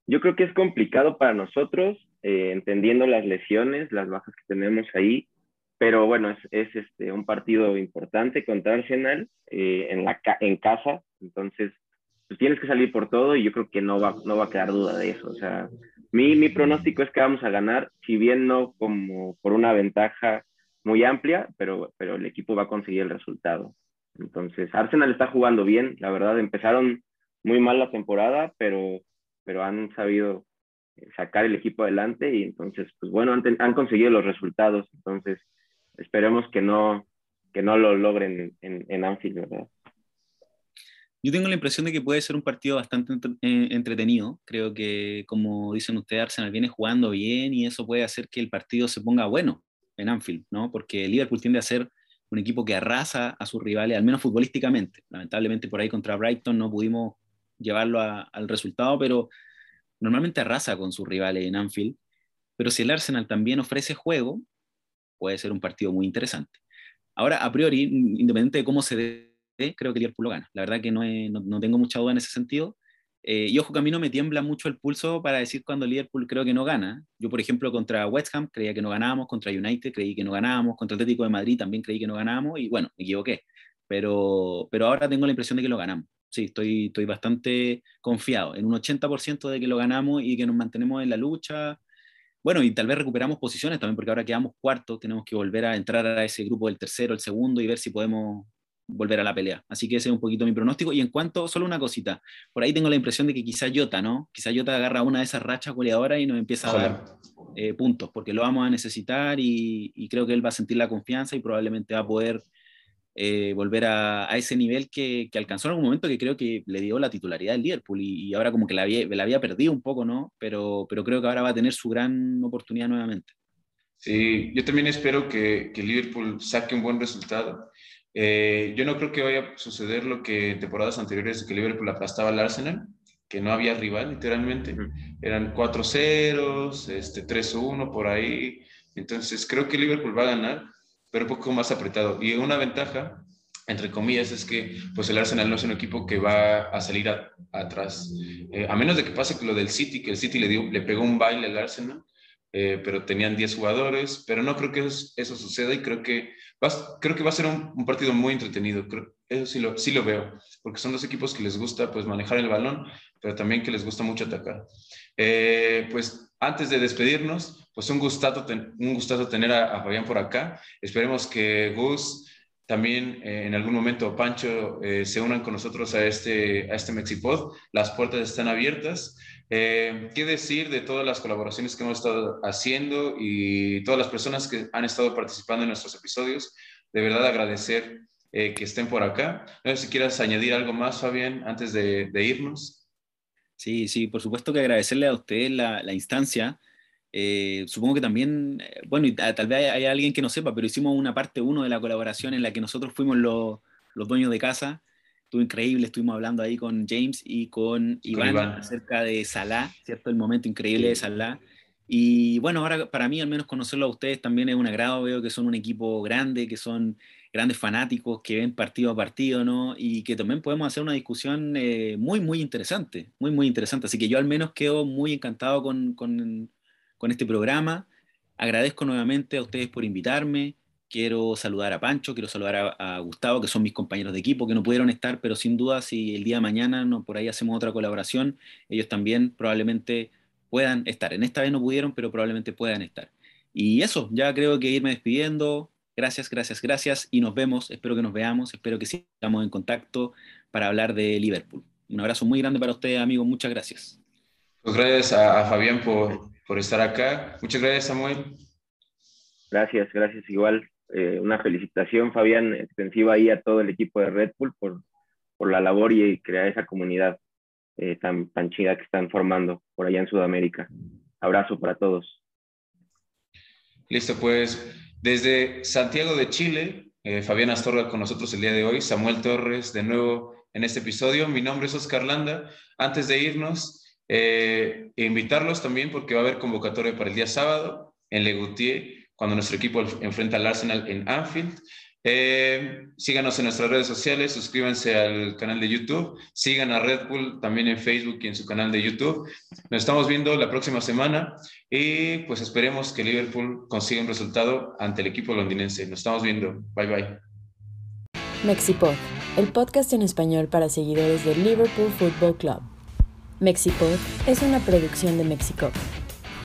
Yo creo que es complicado para nosotros, eh, entendiendo las lesiones, las bajas que tenemos ahí, pero bueno, es, es este, un partido importante contra Arsenal eh, en, la, en casa, entonces pues tienes que salir por todo y yo creo que no va, no va a quedar duda de eso. O sea, mi, mi pronóstico es que vamos a ganar, si bien no como por una ventaja muy amplia, pero, pero el equipo va a conseguir el resultado. Entonces, Arsenal está jugando bien, la verdad, empezaron muy mal la temporada, pero, pero han sabido sacar el equipo adelante y entonces, pues bueno, han, han conseguido los resultados, entonces esperemos que no, que no lo logren en, en Anfield, ¿verdad? Yo tengo la impresión de que puede ser un partido bastante eh, entretenido. Creo que, como dicen ustedes, Arsenal viene jugando bien y eso puede hacer que el partido se ponga bueno en Anfield, ¿no? Porque Liverpool tiende a ser un equipo que arrasa a sus rivales, al menos futbolísticamente. Lamentablemente por ahí contra Brighton no pudimos llevarlo al resultado, pero normalmente arrasa con sus rivales en Anfield. Pero si el Arsenal también ofrece juego, puede ser un partido muy interesante. Ahora, a priori, independiente de cómo se dé, creo que Liverpool lo gana. La verdad que no, no, no tengo mucha duda en ese sentido. Eh, y ojo que a mí no me tiembla mucho el pulso para decir cuando Liverpool creo que no gana. Yo, por ejemplo, contra West Ham creía que no ganábamos, contra United creí que no ganábamos, contra Atlético de Madrid también creí que no ganábamos y bueno, me equivoqué. Pero, pero ahora tengo la impresión de que lo ganamos. Sí, estoy, estoy bastante confiado en un 80% de que lo ganamos y que nos mantenemos en la lucha. Bueno, y tal vez recuperamos posiciones también, porque ahora quedamos cuartos, tenemos que volver a entrar a ese grupo del tercero, el segundo y ver si podemos volver a la pelea. Así que ese es un poquito mi pronóstico. Y en cuanto, solo una cosita, por ahí tengo la impresión de que quizá Jota, ¿no? Quizá Jota agarra una de esas rachas goleadoras y nos empieza a dar eh, puntos, porque lo vamos a necesitar y, creo que él va a sentir la confianza y probablemente va a poder eh, volver a, ese nivel que, alcanzó en algún momento que creo que le dio la titularidad del Liverpool y, ahora como que la había, la había perdido un poco, ¿no? Pero, pero creo que ahora va a tener su gran oportunidad nuevamente. Sí, yo también espero que, que Liverpool saque un buen resultado. Eh, yo no creo que vaya a suceder lo que en temporadas anteriores que Liverpool aplastaba al Arsenal, que no había rival literalmente. Eran 4-0, este, 3-1 por ahí. Entonces creo que Liverpool va a ganar, pero un poco más apretado. Y una ventaja, entre comillas, es que pues el Arsenal no es un equipo que va a salir atrás. Eh, a menos de que pase lo del City, que el City le, dio, le pegó un baile al Arsenal. Eh, pero tenían 10 jugadores, pero no creo que eso, eso suceda y creo que creo que va a ser un, partido muy entretenido. eso sí lo, sí lo veo, porque son dos equipos que les gusta pues, manejar el balón, pero también que les gusta mucho atacar. Eh, pues antes de despedirnos, pues un gustazo, un gustazo tener a, Fabián por acá. Esperemos que Gus también eh, en algún momento Pancho eh, se unan con nosotros a este, a este Mexipod. Las puertas están abiertas. ¿Qué decir de todas las colaboraciones que hemos estado haciendo y todas las personas que han estado participando en nuestros episodios? De verdad agradecer eh, que estén por acá. No sé si quieras añadir algo más, Fabián, antes de, irnos. Sí, sí, por supuesto que agradecerle a usted la, la instancia. Eh, supongo que también, eh, bueno, y tal vez hay, alguien que no sepa, pero hicimos una parte uno de la colaboración en la que nosotros fuimos los, los dueños de casa. Estuvo increíble, estuvimos hablando ahí con James y con Iván, acerca de Salah, ¿cierto? El momento increíble de Salah. Y bueno, ahora para mí al menos conocerlo a ustedes también es un agrado, veo que son un equipo grande, que son grandes fanáticos que ven partido a partido, ¿no? Y que también podemos hacer una discusión eh, muy, muy interesante, muy, muy interesante. Así que yo al menos quedo muy encantado con, con, con este programa. Agradezco nuevamente a ustedes por invitarme. Quiero saludar a Pancho, quiero saludar a, Gustavo, que son mis compañeros de equipo, que no pudieron estar, pero sin duda si el día de mañana no, por ahí hacemos otra colaboración, ellos también probablemente puedan estar. En esta vez no pudieron, pero probablemente puedan estar. Y eso, ya creo que irme despidiendo. Gracias, gracias, gracias y nos vemos. Espero que nos veamos, espero que sigamos en contacto para hablar de Liverpool. Un abrazo muy grande para ustedes, amigos. Muchas gracias. Pues gracias a, Fabián por, por, estar acá. Muchas gracias, Samuel. Gracias, gracias. Igual, eh, una felicitación, Fabián, extensiva ahí a todo el equipo de Red Bull por, por la labor y crear esa comunidad eh, tan, tan chida que están formando por allá en Sudamérica. Abrazo para todos. Listo, pues desde Santiago de Chile, eh, Fabián Astorga con nosotros el día de hoy, Samuel Torres de nuevo en este episodio. Mi nombre es Oscar Landa. Antes de irnos, eh, invitarlos también porque va a haber convocatoria para el día sábado en Legutier, cuando nuestro equipo enfrenta al Arsenal en Anfield. Eh, síganos en nuestras redes sociales, suscríbanse al canal de YouTube, sigan a Red Bull también en Facebook y en su canal de YouTube. Nos estamos viendo la próxima semana y pues esperemos que Liverpool consiga un resultado ante el equipo londinense. Nos estamos viendo. Bye bye. Mexipod, el podcast en español para seguidores del Liverpool Football Club. Mexipod es una producción de Mexico.